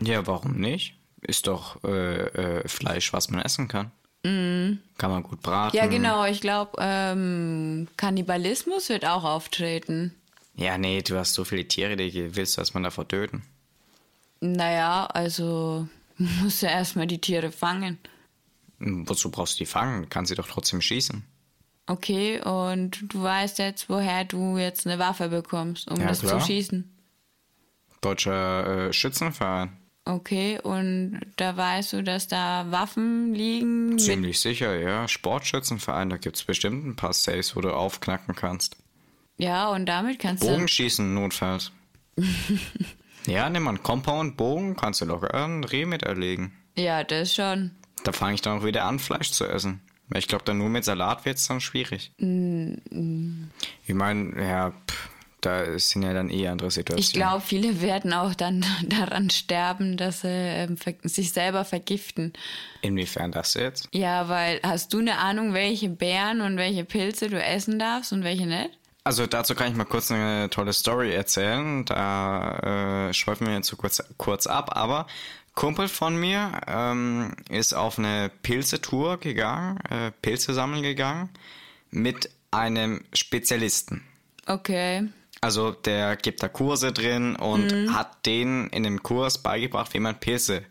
Ja, warum nicht? Ist doch äh, äh, Fleisch, was man essen kann. Kann man gut braten. ja, genau. Ich glaube, ähm, Kannibalismus wird auch auftreten. Ja, nee, du hast so viele Tiere, die willst du erstmal davor töten. Naja, also musst du erstmal die Tiere fangen. Wozu brauchst du die fangen? Du kannst sie doch trotzdem schießen. Okay, und du weißt jetzt, woher du jetzt eine Waffe bekommst, um Ja, das klar. zu schießen. Deutscher äh, Schützenverein. Okay, und da weißt du, dass da Waffen liegen. Ziemlich sicher, ja. Sportschützenverein, da gibt's bestimmt ein paar Saves, wo du aufknacken kannst. ja, und damit kannst du. Bogenschießen notfalls. ja, nimm mal einen Compound, Bogen, kannst du locker ein Reh mit erlegen. Ja, das schon. Da fange ich dann auch wieder an, Fleisch zu essen. Weil Ich glaube, dann nur mit Salat wird's dann schwierig. Ich meine, ja, pff, da sind ja dann eh andere Situationen. Ich glaube, viele werden auch dann daran sterben, dass sie ähm, sich selber vergiften. Inwiefern das jetzt? Ja, weil hast du eine Ahnung, welche Beeren und welche Pilze du essen darfst und welche nicht? Also dazu kann ich mal kurz eine tolle Story erzählen. Da äh, schweifen wir jetzt so kurz, kurz ab. Aber Kumpel von mir ähm, ist auf eine Pilzetour gegangen, äh, Pilze sammeln gegangen, mit einem Spezialisten. Okay. Also der gibt da Kurse drin und Mhm. hat denen in dem Kurs beigebracht, wie man Pilze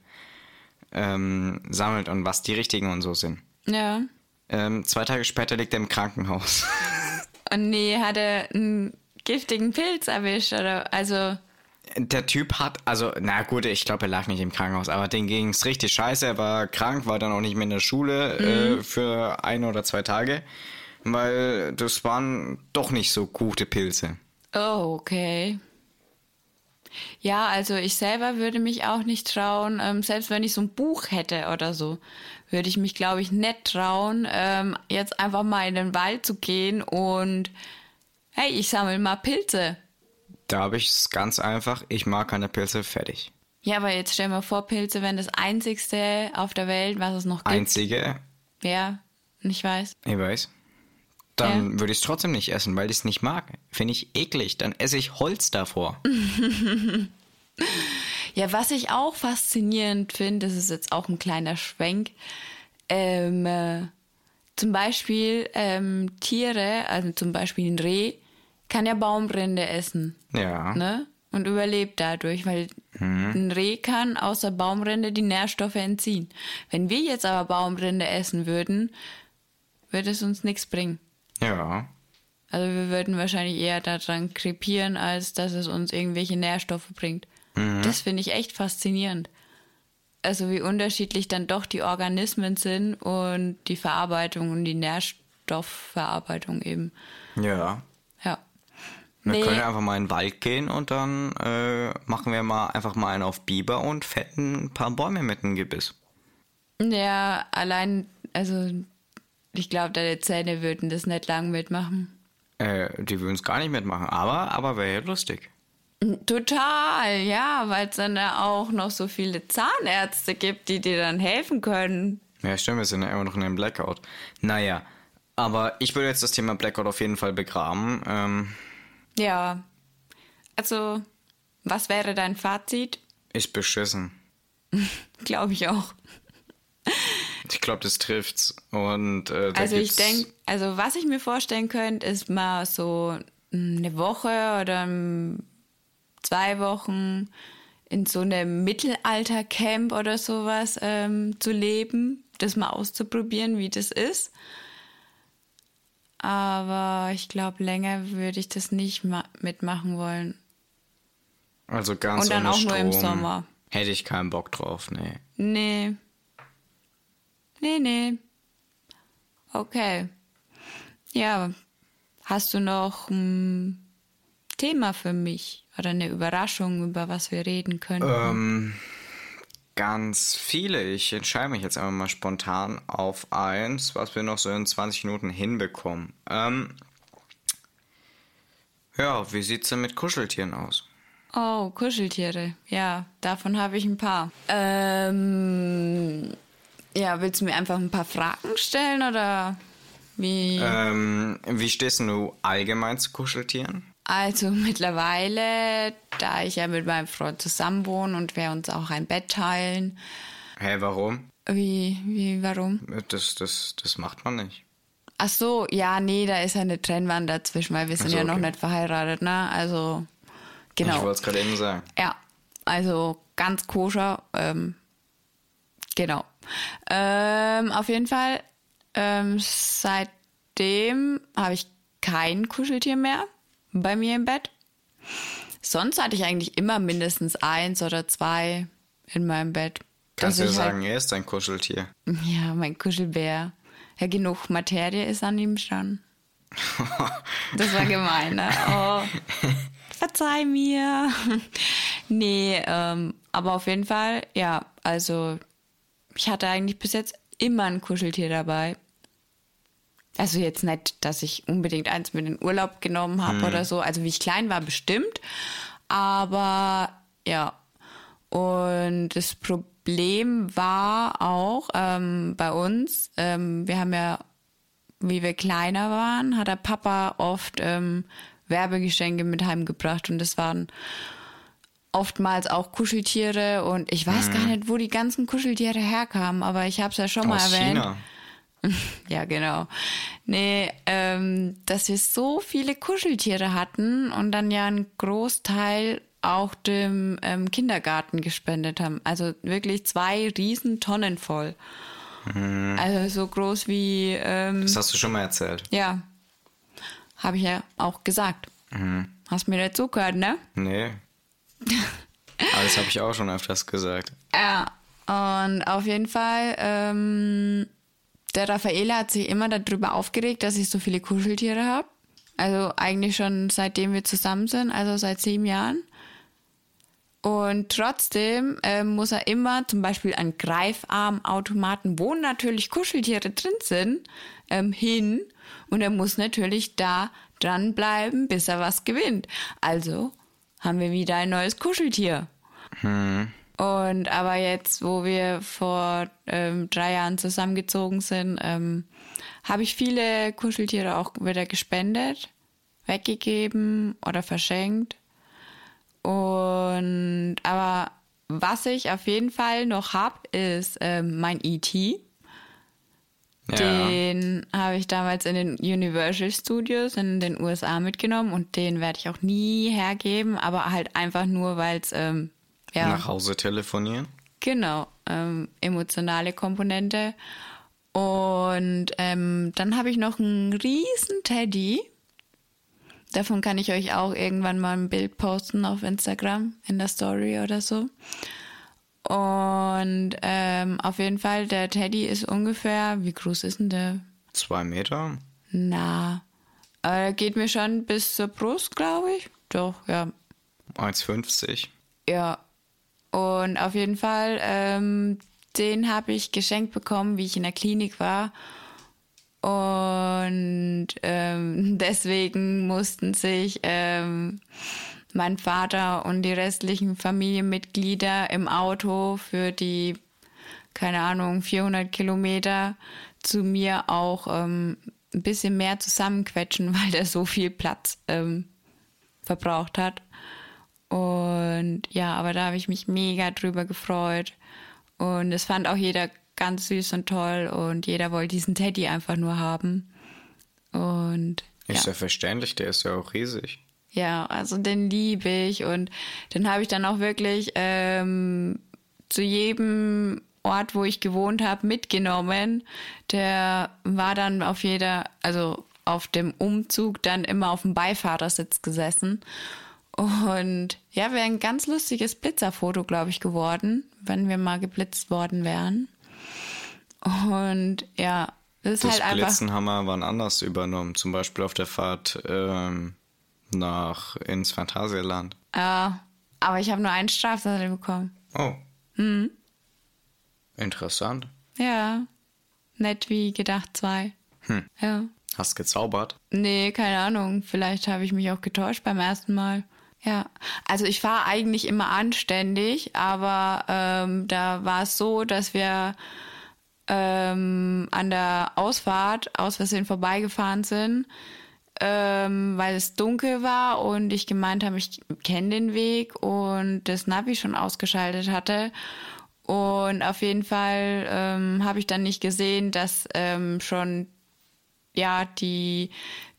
ähm, sammelt und was die richtigen und so sind. Ja. Ähm, zwei Tage später liegt er im Krankenhaus. Und nee, hat er einen giftigen Pilz erwischt oder also. Der Typ hat, also, na gut, ich glaube, er lag nicht im Krankenhaus, aber den ging's richtig scheiße. Er war krank, war dann auch nicht mehr in der Schule äh, für ein oder zwei Tage, weil das waren doch nicht so gute Pilze. Oh, okay. Ja, also ich selber würde mich auch nicht trauen, ähm, selbst wenn ich so ein Buch hätte oder so, würde ich mich, glaube ich, nicht trauen, ähm, jetzt einfach mal in den Wald zu gehen und hey, ich sammle mal Pilze. Da habe ich es ganz einfach, ich mag keine Pilze, fertig. Ja, aber jetzt stell mal vor, Pilze wären das einzigste auf der Welt, was es noch gibt. Einzige, Ja, ich weiß. ich weiß. Dann würde ich es trotzdem nicht essen, weil ich es nicht mag. Finde ich eklig. Dann esse ich Holz davor. Ja, was ich auch faszinierend finde, das ist jetzt auch ein kleiner Schwenk, ähm, äh, zum Beispiel ähm, Tiere, also zum Beispiel ein Reh, kann ja Baumrinde essen, Ja. ne? Und überlebt dadurch, weil ein Reh kann aus der Baumrinde die Nährstoffe entziehen. Wenn wir jetzt aber Baumrinde essen würden, würde es uns nichts bringen. Ja. Also wir würden wahrscheinlich eher daran krepieren, als dass es uns irgendwelche Nährstoffe bringt. Das finde ich echt faszinierend. Also wie unterschiedlich dann doch die Organismen sind und die Verarbeitung und die Nährstoffverarbeitung eben. Ja. Ja. Wir Nee. können einfach mal in den Wald gehen und dann äh, machen wir mal einfach mal einen auf Biber und fetten ein paar Bäume mit dem Gebiss. Ja, allein, also ich glaube, deine Zähne würden das nicht lang mitmachen. Äh, die würden es gar nicht mitmachen, aber, aber wäre ja lustig. Total, ja, weil es dann ja auch noch so viele Zahnärzte gibt, die dir dann helfen können. Ja, stimmt, wir sind ja immer noch in einem Blackout. Naja, aber ich würde jetzt das Thema Blackout auf jeden Fall begraben. Ähm, Ja. Also, was wäre dein Fazit? ist beschissen. Glaube ich auch. Ich glaube, das trifft's. Und äh, Also ich denke, also was ich mir vorstellen könnte, ist mal so eine Woche oder mm, zwei Wochen in so einem Mittelalter-Camp oder sowas ähm, zu leben, das mal auszuprobieren, wie das ist. Aber ich glaube, länger würde ich das nicht ma mitmachen wollen. Also ganz Und dann ohne auch nur im Strom Sommer. Hätte ich keinen Bock drauf, nee. Nee. Nee, nee. Okay. Ja, hast du noch ein Thema für mich oder eine Überraschung, über was wir reden können? Ähm, ganz viele. Ich entscheide mich jetzt einfach mal spontan auf eins, was wir noch so in 20 Minuten hinbekommen. Ähm, ja, wie sieht's denn mit Kuscheltieren aus? Oh, Kuscheltiere. Ja, davon habe ich ein paar. Ähm, ja, willst du mir einfach ein paar Fragen stellen oder wie? Ähm, wie stehst du allgemein zu Kuscheltieren? Also mittlerweile, da ich ja mit meinem Freund zusammenwohne und wir uns auch ein Bett teilen. Hä, warum? Wie, wie, warum? Das, das, das macht man nicht. Ach so, ja, nee, da ist ja eine Trennwand dazwischen, weil wir sind so, ja noch okay. nicht verheiratet, ne? Also, Ich genau. wollte es gerade eben sagen. Ja, also ganz koscher. Ähm, genau. Ähm, auf jeden Fall, ähm, seitdem habe ich kein Kuscheltier mehr bei mir im Bett. Sonst hatte ich eigentlich immer mindestens eins oder zwei in meinem Bett. Kannst du Dass ja ich halt- sagen, er ist ein Kuscheltier. Ja, mein Kuschelbär. Ja, genug Materie ist an ihm schon. Das war gemein, ne? Oh, verzeih mir. Nee, ähm, aber auf jeden Fall, ja, also ich hatte eigentlich bis jetzt immer ein Kuscheltier dabei. Also jetzt nicht, dass ich unbedingt eins mit in den Urlaub genommen habe oder so. Also wie ich klein war, bestimmt. Aber ja. Und das Problem war auch ähm, bei uns, ähm, wir haben ja, wie wir kleiner waren, hat der Papa oft ähm, Werbegeschenke mit heimgebracht und das waren oftmals auch Kuscheltiere und ich weiß gar nicht, wo die ganzen Kuscheltiere herkamen, aber ich habe es ja schon mal Aus erwähnt. China. Ja, genau. Nee, ähm, dass wir so viele Kuscheltiere hatten und dann ja einen Großteil auch dem ähm, Kindergarten gespendet haben. Also wirklich zwei Riesentonnen voll. Also so groß wie, ähm, Das hast du schon mal erzählt. ja, habe ich ja auch gesagt. Hast mir nicht zugehört, ne? Nee. Aber das habe ich auch schon öfters gesagt. Ja, und auf jeden Fall, ähm, der Raffaele hat sich immer darüber aufgeregt, dass ich so viele Kuscheltiere habe. Also eigentlich schon seitdem wir zusammen sind, also seit sieben Jahren. Und trotzdem ähm, muss er immer zum Beispiel an Greifarmautomaten, wo natürlich Kuscheltiere drin sind, ähm, hin. Und er muss natürlich da dranbleiben, bis er was gewinnt. Also haben wir wieder ein neues Kuscheltier. Und aber jetzt, wo wir vor ähm, drei Jahren zusammengezogen sind, ähm, habe ich viele Kuscheltiere auch wieder gespendet, weggegeben oder verschenkt. Und aber was ich auf jeden Fall noch hab, ist ähm, mein E.T. Ja. Den habe ich damals in den Universal Studios in den USA mitgenommen und den werde ich auch nie hergeben, aber halt einfach nur, weil es ähm, ja Nach Hause telefonieren. Genau, ähm, emotionale Komponente. Und ähm, dann habe ich noch einen riesen Teddy. Davon kann ich euch auch irgendwann mal ein Bild posten auf Instagram in der Story oder so. Und ähm, auf jeden Fall, der Teddy ist ungefähr, wie groß ist denn der? Zwei Meter. Na, äh, geht mir schon bis zur Brust, glaube ich. Doch, ja. 1,50. Ja. Und auf jeden Fall, ähm, den habe ich geschenkt bekommen, wie ich in der Klinik war. Und ähm, deswegen mussten sich ähm, mein Vater und die restlichen Familienmitglieder im Auto für die, keine Ahnung, 400 Kilometer zu mir auch ähm, ein bisschen mehr zusammenquetschen, weil der so viel Platz ähm, verbraucht hat. Und ja, aber da habe ich mich mega drüber gefreut. Und es fand auch jeder ganz süß und toll und jeder wollte diesen Teddy einfach nur haben. Und ist ja. ja verständlich, der ist ja auch riesig. Ja, also den liebe ich und den habe ich dann auch wirklich ähm, zu jedem Ort, wo ich gewohnt habe, mitgenommen. Der war dann auf jeder, also auf dem Umzug dann immer auf dem Beifahrersitz gesessen. Und ja, wäre ein ganz lustiges Blitzerfoto, glaube ich, geworden, wenn wir mal geblitzt worden wären. Und ja, das ist das halt Blitzen einfach. haben wir wann anders übernommen, zum Beispiel auf der Fahrt ähm, nach ins Phantasialand. Ja, aber ich habe nur einen Strafzettel bekommen. Oh. Mhm. Interessant. Ja. Nett wie gedacht zwei. Hm. Ja. Hast gezaubert? Nee, keine Ahnung. Vielleicht habe ich mich auch getäuscht beim ersten Mal. Ja, also ich war eigentlich immer anständig, aber ähm, da war es so, dass wir ähm, an der Ausfahrt aus Versehen vorbeigefahren sind, ähm, weil es dunkel war und ich gemeint habe, ich kenne den Weg und das Navi schon ausgeschaltet hatte. Und auf jeden Fall ähm, habe ich dann nicht gesehen, dass ähm, schon ja die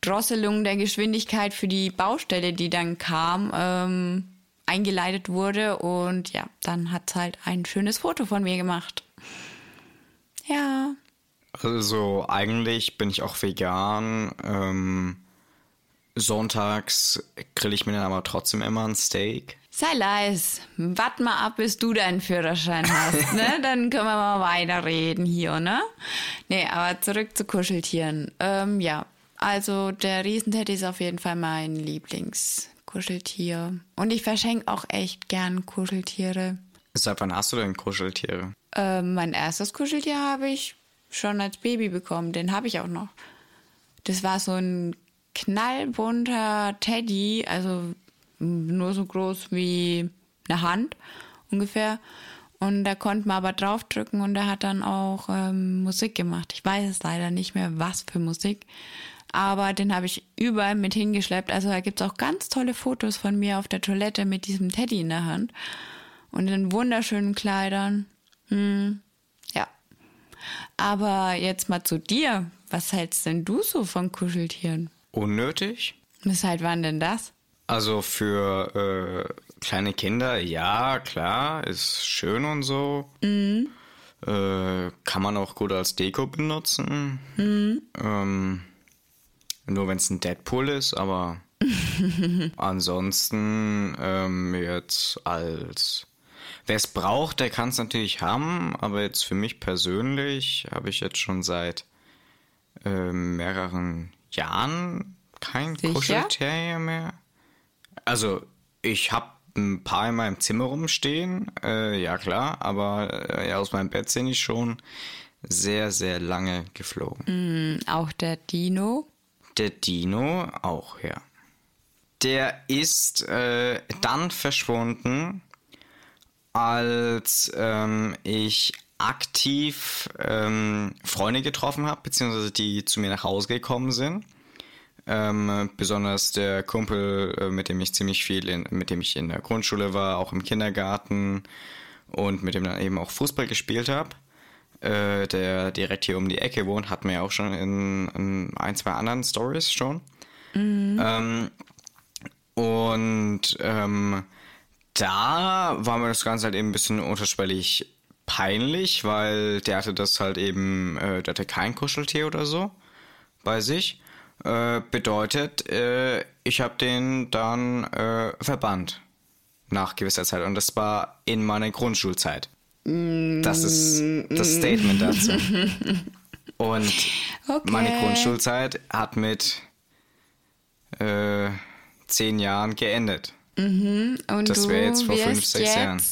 Drosselung der Geschwindigkeit für die Baustelle, die dann kam, ähm, eingeleitet wurde. Und ja, dann hat halt ein schönes Foto von mir gemacht. Ja. Also eigentlich bin ich auch vegan. Ähm, sonntags grill ich mir dann aber trotzdem immer ein Steak. Sei leis, wart mal ab, bis du deinen Führerschein hast, ne? Dann können wir mal weiterreden hier, ne? Nee, aber zurück zu Kuscheltieren. Ähm, ja, also der Riesenteddy ist auf jeden Fall mein Lieblingskuscheltier. Und ich verschenke auch echt gern Kuscheltiere. Seit wann hast du denn Kuscheltiere? Ähm, mein erstes Kuscheltier habe ich schon als Baby bekommen. Den habe ich auch noch. Das war so ein knallbunter Teddy, also nur so groß wie eine Hand ungefähr. Und da konnte man aber draufdrücken und er hat dann auch ähm, Musik gemacht. Ich weiß es leider nicht mehr, was für Musik. Aber den habe ich überall mit hingeschleppt. Also da gibt es auch ganz tolle Fotos von mir auf der Toilette mit diesem Teddy in der Hand. Und in wunderschönen Kleidern. Hm, ja. Aber jetzt mal zu dir. Was hältst denn du so von Kuscheltieren? Unnötig? Seit wann denn das? Also für äh, kleine Kinder, ja, klar, ist schön und so. Mhm. Äh, kann man auch gut als Deko benutzen. Mhm. Ähm, nur wenn es ein Deadpool ist, aber ansonsten ähm, jetzt als wer es braucht, der kann es natürlich haben, aber jetzt für mich persönlich habe ich jetzt schon seit äh, mehreren Jahren kein Kuscheltier mehr. Also, ich habe ein paar in meinem Zimmer rumstehen, äh, ja klar, aber äh, aus meinem Bett sind ich schon sehr, sehr lange geflogen. Mm, auch der Dino? Der Dino auch, ja. Der ist äh, dann verschwunden, als ähm, ich aktiv ähm, Freunde getroffen habe, beziehungsweise die zu mir nach Hause gekommen sind. Ähm, besonders der Kumpel, äh, mit dem ich ziemlich viel, in, mit dem ich in der Grundschule war, auch im Kindergarten und mit dem dann eben auch Fußball gespielt habe, äh, der direkt hier um die Ecke wohnt, hat mir auch schon in, in ein, zwei anderen Stories schon. Mhm. Ähm, und ähm, da war mir das Ganze halt eben ein bisschen unterschwellig peinlich, weil der hatte das halt eben, äh, der hatte kein Kuscheltier oder so bei sich. Äh, bedeutet, äh, ich habe den dann äh, verbannt nach gewisser Zeit und das war in meiner Grundschulzeit. Das ist das Statement dazu. Und okay. meine Grundschulzeit hat mit äh, zehn Jahren geendet. Mhm. Und das wäre jetzt vor fünf, sechs jetzt, Jahren.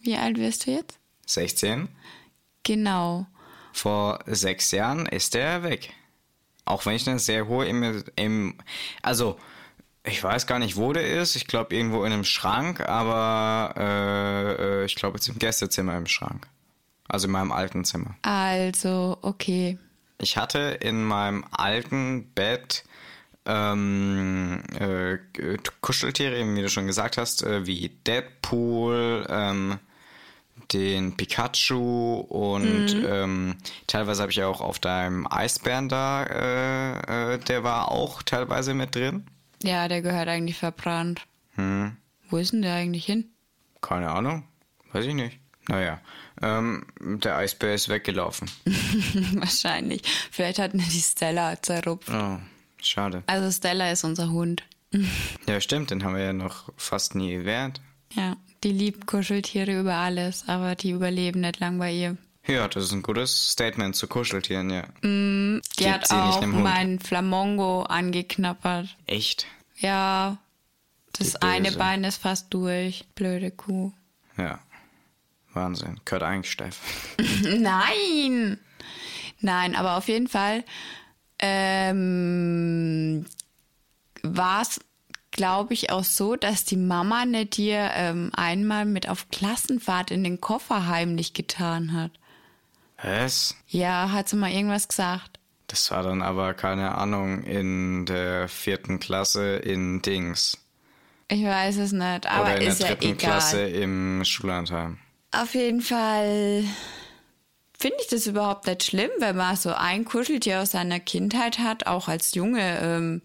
Wie alt wirst du jetzt? 16. Genau. Vor sechs Jahren ist er weg. Auch wenn ich eine sehr hohe im, im also ich weiß gar nicht, wo der ist. Ich glaube irgendwo in einem Schrank, aber äh, äh, ich glaube jetzt im Gästezimmer im Schrank. Also in meinem alten Zimmer. Also, okay. Ich hatte in meinem alten Bett ähm, äh, Kuscheltiere, wie du schon gesagt hast, äh, wie Deadpool, ähm, den Pikachu und Mhm. ähm, teilweise habe ich auch auf deinem Eisbären da, äh, äh, der war auch teilweise mit drin. Ja, der gehört eigentlich verbrannt. Hm. Wo ist denn der eigentlich hin? Keine Ahnung, weiß ich nicht. Naja, ähm, der Eisbär ist weggelaufen. Wahrscheinlich. Vielleicht hat mir die Stella zerrupft. Oh, schade. Also Stella ist unser Hund. Ja, stimmt, den haben wir ja noch fast nie erwähnt. Ja, die liebt Kuscheltiere über alles, aber die überleben nicht lang bei ihr. Ja, das ist ein gutes Statement zu Kuscheltieren, ja. Die Gibt hat auch meinen Flamongo angeknabbert. Echt? Ja, das Die eine. Bein ist fast durch. Blöde Kuh. Ja. Wahnsinn. Gehört eingesteift. Nein! Nein, aber auf jeden Fall ähm, war es, glaube ich, auch so, dass die Mama ne dir ähm, einmal mit auf Klassenfahrt in den Koffer heimlich getan hat. Was? Ja, hat sie mal irgendwas gesagt. Das war dann aber, keine Ahnung, in der vierten Klasse in Dings. Ich weiß es nicht, aber Oder in ist der ja dritten egal. Klasse im Schullandheim. Auf jeden Fall finde ich das überhaupt nicht schlimm, wenn man so ein Kuscheltier aus seiner Kindheit hat, auch als Junge. Ähm,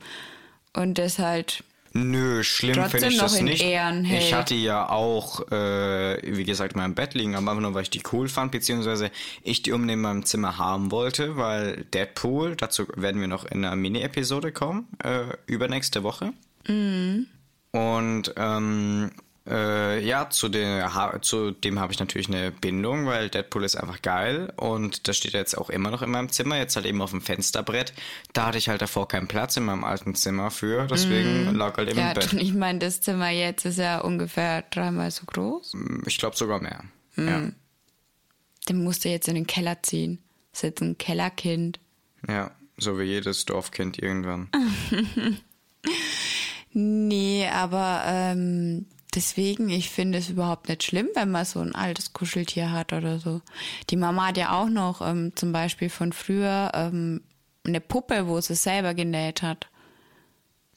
und das halt Nö, schlimm finde ich das nicht. Ehren ich hält. hatte ja auch, äh, wie gesagt, in meinem Bett liegen, aber einfach nur, weil ich die cool fand, beziehungsweise ich die unbedingt in meinem Zimmer haben wollte, weil Deadpool, dazu werden wir noch in einer Mini-Episode kommen, äh, übernächste Woche. Mhm. Und ähm, äh, ja, zu, der, ha zu dem habe ich natürlich eine Bindung, weil Deadpool ist einfach geil und das steht jetzt auch immer noch in meinem Zimmer, jetzt halt eben auf dem Fensterbrett. Da hatte ich halt davor keinen Platz in meinem alten Zimmer für, deswegen lag halt eben. Ja, im Bett. und ich meine, das Zimmer jetzt ist ja ungefähr dreimal so groß. Ich glaube sogar mehr. Mhm. Ja. Den musst du jetzt in den Keller ziehen. Das ist jetzt ein Kellerkind. ja, so wie jedes Dorfkind irgendwann. Nee, aber ähm, deswegen, ich finde es überhaupt nicht schlimm, wenn man so ein altes Kuscheltier hat oder so. Die Mama hat ja auch noch ähm, zum Beispiel von früher ähm, eine Puppe, wo sie selber genäht hat.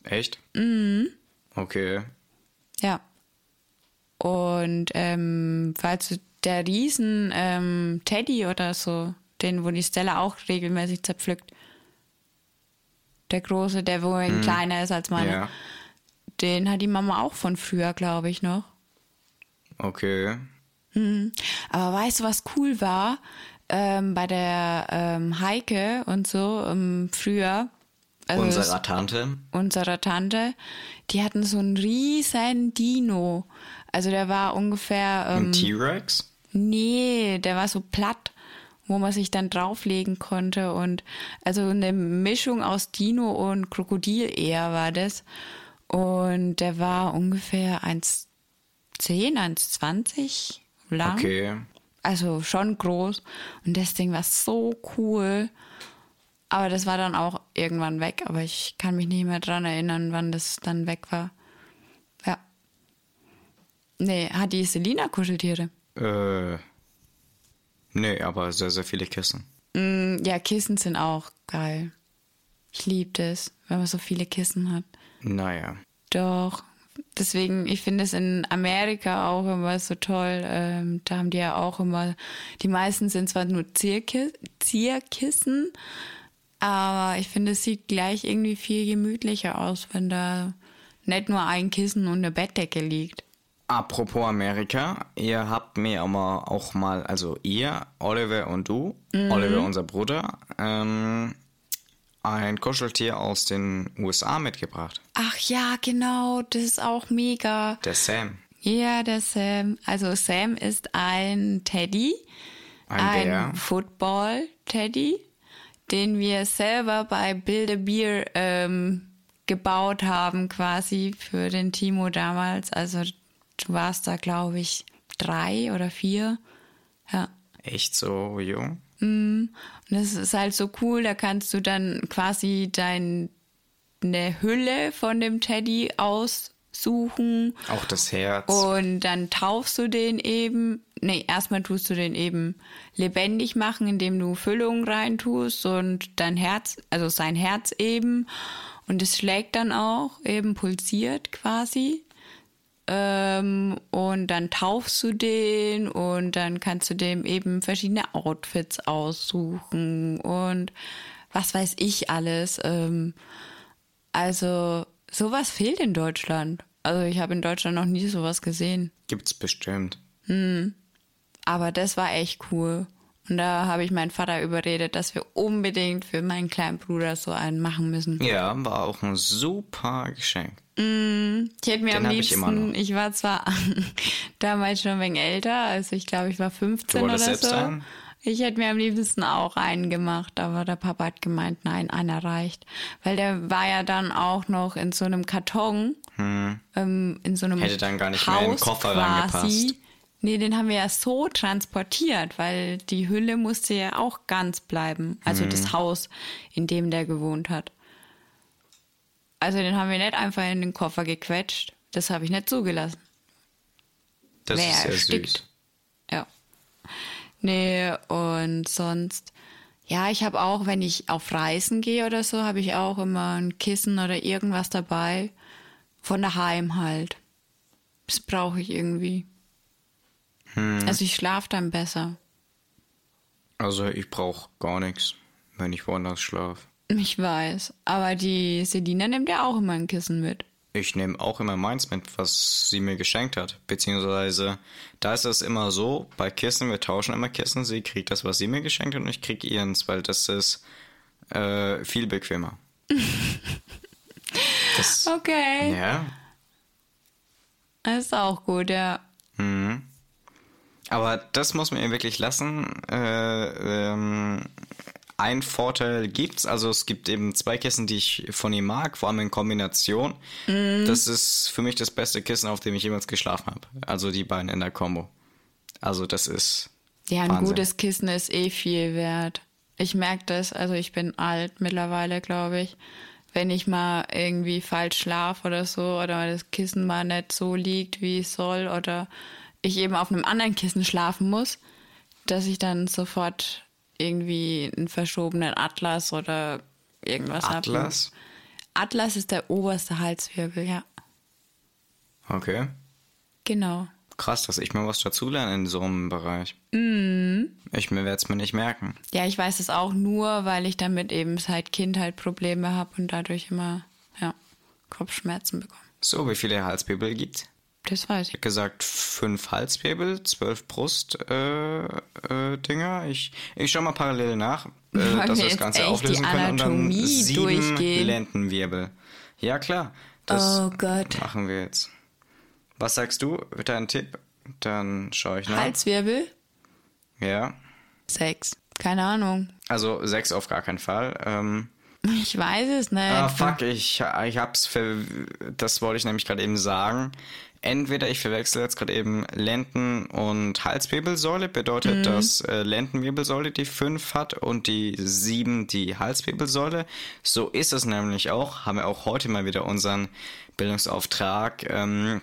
Echt? Mhm. Okay. Ja. Und ähm, falls du der Riesen ähm, Teddy oder so, den, wo die Stella auch regelmäßig zerpflückt. Der große, der wo ein kleiner ist als meiner. Ja. Den hat die Mama auch von früher, glaube ich, noch. Okay. Aber weißt du, was cool war? Ähm, bei der ähm, Heike und so ähm, früher. also Unserer Tante. unserer Tante, die hatten so einen riesen Dino. Also der war ungefähr, Ein ähm, T-Rex? nee, der war so platt, wo man sich dann drauflegen konnte und also eine Mischung aus Dino und Krokodil eher war das. Und der war ungefähr 1,10, 1,20 lang. Okay. Also schon groß. Und das Ding war so cool. Aber das war dann auch irgendwann weg. Aber ich kann mich nicht mehr dran erinnern, wann das dann weg war. Ja. Nee, hat die Selina Kuscheltiere? Äh. Nee, aber sehr, sehr viele Kissen. Mm, ja, Kissen sind auch geil. Ich liebe das, wenn man so viele Kissen hat. Naja. Doch. Deswegen, ich finde es in Amerika auch immer so toll. Ähm, da haben die ja auch immer, die meisten sind zwar nur Zierki Zierkissen, aber ich finde, es sieht gleich irgendwie viel gemütlicher aus, wenn da nicht nur ein Kissen und eine Bettdecke liegt. Apropos Amerika, ihr habt mir auch mal, auch mal also ihr, Oliver und du, Mhm. Oliver unser Bruder, ähm, ein Kuscheltier aus den USA mitgebracht. Ach ja, genau, das ist auch mega. Der Sam. Ja, der Sam. Also Sam ist ein Teddy, Ein ein Football-Teddy, den wir selber bei Build a Beer ähm, gebaut haben, quasi für den Timo damals. Also du warst da, glaube ich, drei oder vier. Ja. Echt so jung? Und das ist halt so cool, da kannst du dann quasi deine Hülle von dem Teddy aussuchen Auch das Herz. und dann taufst du den eben. Nee, erstmal tust du den eben lebendig machen, indem du Füllung reintust und dein Herz, also sein Herz eben. Und es schlägt dann auch, eben pulsiert quasi. Ähm, und dann taufst du den und dann kannst du dem eben verschiedene Outfits aussuchen und was weiß ich alles. Ähm, also sowas fehlt in Deutschland. Also ich habe in Deutschland noch nie sowas gesehen. Gibt's bestimmt. Aber das war echt cool. Und da habe ich meinen Vater überredet, dass wir unbedingt für meinen kleinen Bruder so einen machen müssen. Ja, war auch ein super Geschenk. Ich hätte mir Den am ich liebsten, noch. ich, war zwar damals schon ein wenig älter, also ich glaube, ich war 15 Du oder so. einen? Ich hätte mir am liebsten auch einen gemacht, aber der Papa hat gemeint, nein, einer reicht. Weil der war ja dann auch noch in so einem Karton, ähm, in so einem Hm. Hätte dann gar nicht Haus mehr in den Koffer quasi. reingepasst. Nee, den haben wir ja so transportiert, weil die Hülle musste ja auch ganz bleiben. Also Hm. das Haus, in dem der gewohnt hat. Also den haben wir nicht einfach in den Koffer gequetscht. Das habe ich nicht zugelassen. Das Wer ist sehr erstickt. süß. Ja. Nee, und sonst, ja, ich habe auch, wenn ich auf Reisen gehe oder so, habe ich auch immer ein Kissen oder irgendwas dabei. Von daheim halt. Das brauche ich irgendwie. Hm. Also ich schlafe dann besser. Also ich brauche gar nichts, wenn ich woanders schlafe. Ich weiß. Aber die Selina nimmt ja auch immer ein Kissen mit. Ich nehme auch immer meins mit, was sie mir geschenkt hat. Beziehungsweise, da ist es immer so, bei Kissen, wir tauschen immer Kissen, sie kriegt das, was sie mir geschenkt hat und ich krieg ihrens, weil das ist äh, viel bequemer. das, Okay. ja, Das ist auch gut, ja. Aber das muss man ihr wirklich lassen. Äh, ähm, ein Vorteil gibt's, also es gibt eben zwei Kissen, die ich von ihr mag, vor allem in Kombination. Das ist für mich das beste Kissen, auf dem ich jemals geschlafen habe. Also die beiden in der Kombo. Also das ist Ja, ein Wahnsinn. gutes Kissen ist eh viel wert. Ich merke das, also ich bin alt mittlerweile, glaube ich. Wenn ich mal irgendwie falsch schlafe oder so oder das Kissen mal nicht so liegt, wie es soll oder ich eben auf einem anderen Kissen schlafen muss, dass ich dann sofort irgendwie einen verschobenen Atlas oder irgendwas habe. Atlas. Atlas ist der oberste Halswirbel, ja. Okay. Genau. Krass, dass ich mal was dazulerne in so einem Bereich. Mhm. Ich werde es mir nicht merken. Ja, ich weiß es auch nur, weil ich damit eben seit Kindheit Probleme habe und dadurch immer ja, Kopfschmerzen bekomme. So, wie viele Halswirbel gibt's? Das weiß Ich gesagt, fünf Halswirbel, zwölf Brustdinger. Äh, äh, ich, ich schau mal parallel nach, äh, dass wir das Ganze auflösen können. Und dann sieben durchgehen? Lendenwirbel. Ja, klar. Das Oh Gott. machen wir jetzt. Was sagst du? Dein Tipp? Dann schaue ich nach. Halswirbel? Ja. Sechs. Keine Ahnung. Also sechs auf gar keinen Fall. Ähm, Ich weiß es nicht. Ah, fuck, ich, ich hab's ver das wollte ich nämlich gerade eben sagen. Entweder ich verwechsel jetzt gerade eben Lenden- und Halswirbelsäule, bedeutet, dass äh, Lendenwirbelsäule die 5 hat und die 7 die Halswirbelsäule. So ist es nämlich auch. Haben wir auch heute mal wieder unseren Bildungsauftrag ähm,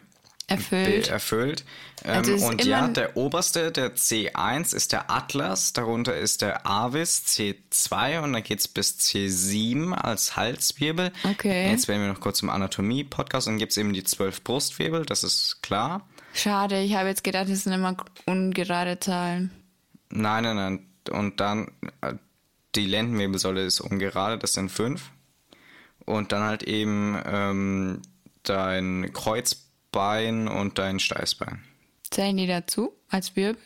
Erfüllt. erfüllt. Also Ähm, es und ja, der oberste, der C1, ist der Atlas, darunter ist der Avis C2 und dann geht's bis C7 als Halswirbel. Okay. Jetzt werden wir noch kurz zum Anatomie-Podcast und dann gibt's eben die zwölf Brustwirbel, das ist klar. Schade, ich habe jetzt gedacht, das sind immer ungerade Zahlen. Nein, nein, nein. Und dann äh, die Lendenwirbelsäule ist ungerade, das sind fünf. Und dann halt eben ähm, dein Kreuzbein und dein Steißbein. Zählen die dazu als Wirbel?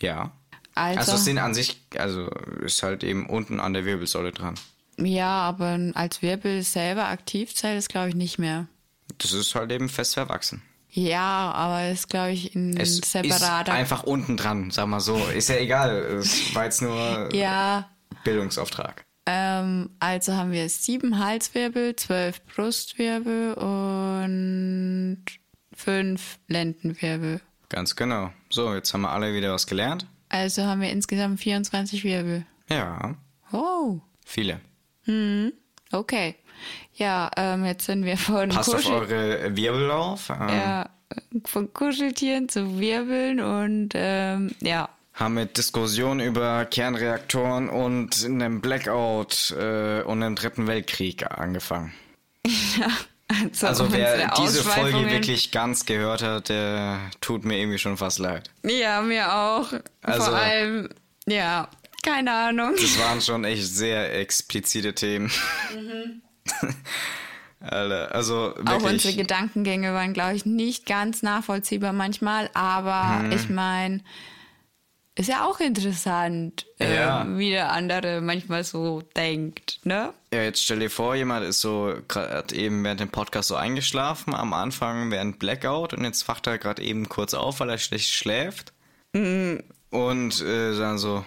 Ja. Also, Also es sind an sich, also ist halt eben unten an der Wirbelsäule dran. ja, aber als Wirbel selber aktiv zählt es, glaube ich, nicht mehr. Das ist halt eben fest verwachsen. Ja, aber ist, glaube ich, ein Es ist separater. einfach unten dran, sag mal so. Ist ja egal. Es war jetzt nur ja, Bildungsauftrag. ähm, also haben wir sieben Halswirbel, zwölf Brustwirbel und fünf Lendenwirbel. Ganz genau. So, jetzt haben wir alle wieder was gelernt. Also haben wir insgesamt 24 Wirbel. Ja, Oh, viele. okay. Ja, ähm, jetzt sind wir von, Passt auf Kuschel eure Wirbel auf. Ähm, ja, von Kuscheltieren zu Wirbeln und ähm, ja, Haben mit Diskussionen über Kernreaktoren und einem Blackout äh, und einem dritten Weltkrieg angefangen. Also, Also wer diese Folge wirklich ganz gehört hat, der tut mir irgendwie schon fast leid. Ja, mir auch. Also- Vor allem, ja, keine Ahnung. Das waren schon echt sehr explizite Themen. Mhm. Alter, also Auch unsere wirklich. Gedankengänge waren, glaube ich, nicht ganz nachvollziehbar manchmal, aber Mhm. ich meine, ist ja auch interessant, Ja. äh, wie der andere manchmal so denkt, ne? Ja, jetzt stell dir vor, jemand ist so gerade eben während dem Podcast so eingeschlafen, am Anfang während Blackout und jetzt wacht er gerade eben kurz auf, weil er schlecht schläft. Mhm. Und äh, dann so,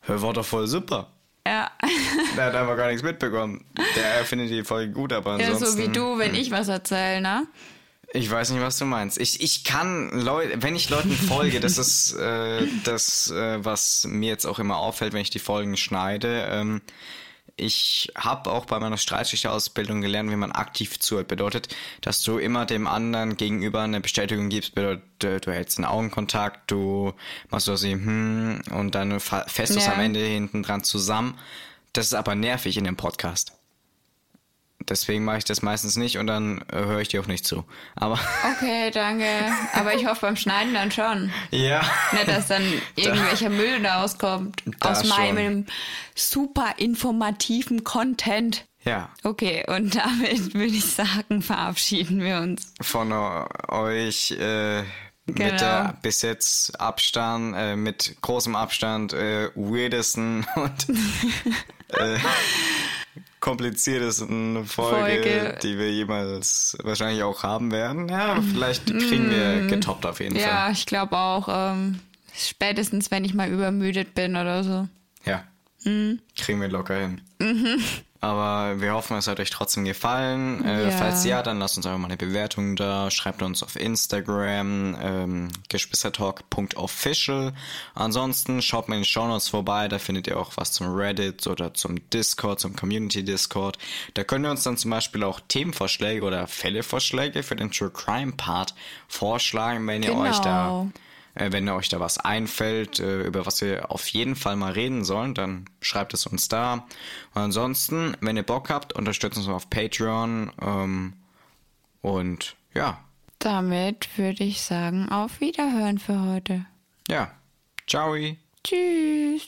hör, war doch voll super. Ja, Der hat einfach gar nichts mitbekommen. Der findet die Folge gut, aber ja ansonsten... so wie du, wenn ich was erzähle, ne? Ich weiß nicht, was du meinst. Ich, ich kann Leute, wenn ich Leuten folge, das ist äh, das, äh, was mir jetzt auch immer auffällt, wenn ich die Folgen schneide. Ähm, ich habe auch bei meiner Streitschlichterausbildung gelernt, wie man aktiv zuhört. Bedeutet, dass du immer dem anderen gegenüber eine Bestätigung gibst. Bedeutet, du hältst einen Augenkontakt, du machst so sie, hm, und dann fässt du es Ja. am Ende hinten dran zusammen. Das ist aber nervig in dem Podcast. Deswegen mache ich das meistens nicht und dann äh, höre ich dir auch nicht zu. Aber Okay, danke. Aber ich hoffe beim Schneiden dann schon. ja. Nicht, dass dann irgendwelcher Müll rauskommt Da aus schon. meinem super informativen Content. Ja, Okay, und damit würde ich sagen, verabschieden wir uns. von euch äh, mit Genau. der bis jetzt Abstand, äh, mit großem Abstand äh, weirdesten und äh, kompliziertesten Folge, Folge. die wir jemals wahrscheinlich auch haben werden. Ja, vielleicht kriegen wir getoppt auf jeden Mm. Ja, Fall. ich glaube auch, ähm, spätestens wenn ich mal übermüdet bin oder so. Ja, Mm. kriegen wir locker hin. Mhm. Aber wir hoffen, es hat euch trotzdem gefallen. Äh, Ja. Falls ja, dann lasst uns einfach mal eine Bewertung da. Schreibt uns auf Instagram, ähm, geschwistertalk.official. Ansonsten schaut mal in den Shownotes vorbei. Da findet ihr auch was zum Reddit oder zum Discord, zum Community Discord. Da könnt ihr uns dann zum Beispiel auch Themenvorschläge oder Fällevorschläge für den True Crime Part vorschlagen, wenn ihr euch da Genau. Wenn euch da was einfällt, äh, über was wir auf jeden Fall mal reden sollen, dann schreibt es uns da. Und ansonsten, wenn ihr Bock habt, unterstützt uns auf Patreon. Ähm, und ja, Damit würde ich sagen, auf Wiederhören für heute. ja. Ciao. Tschüss.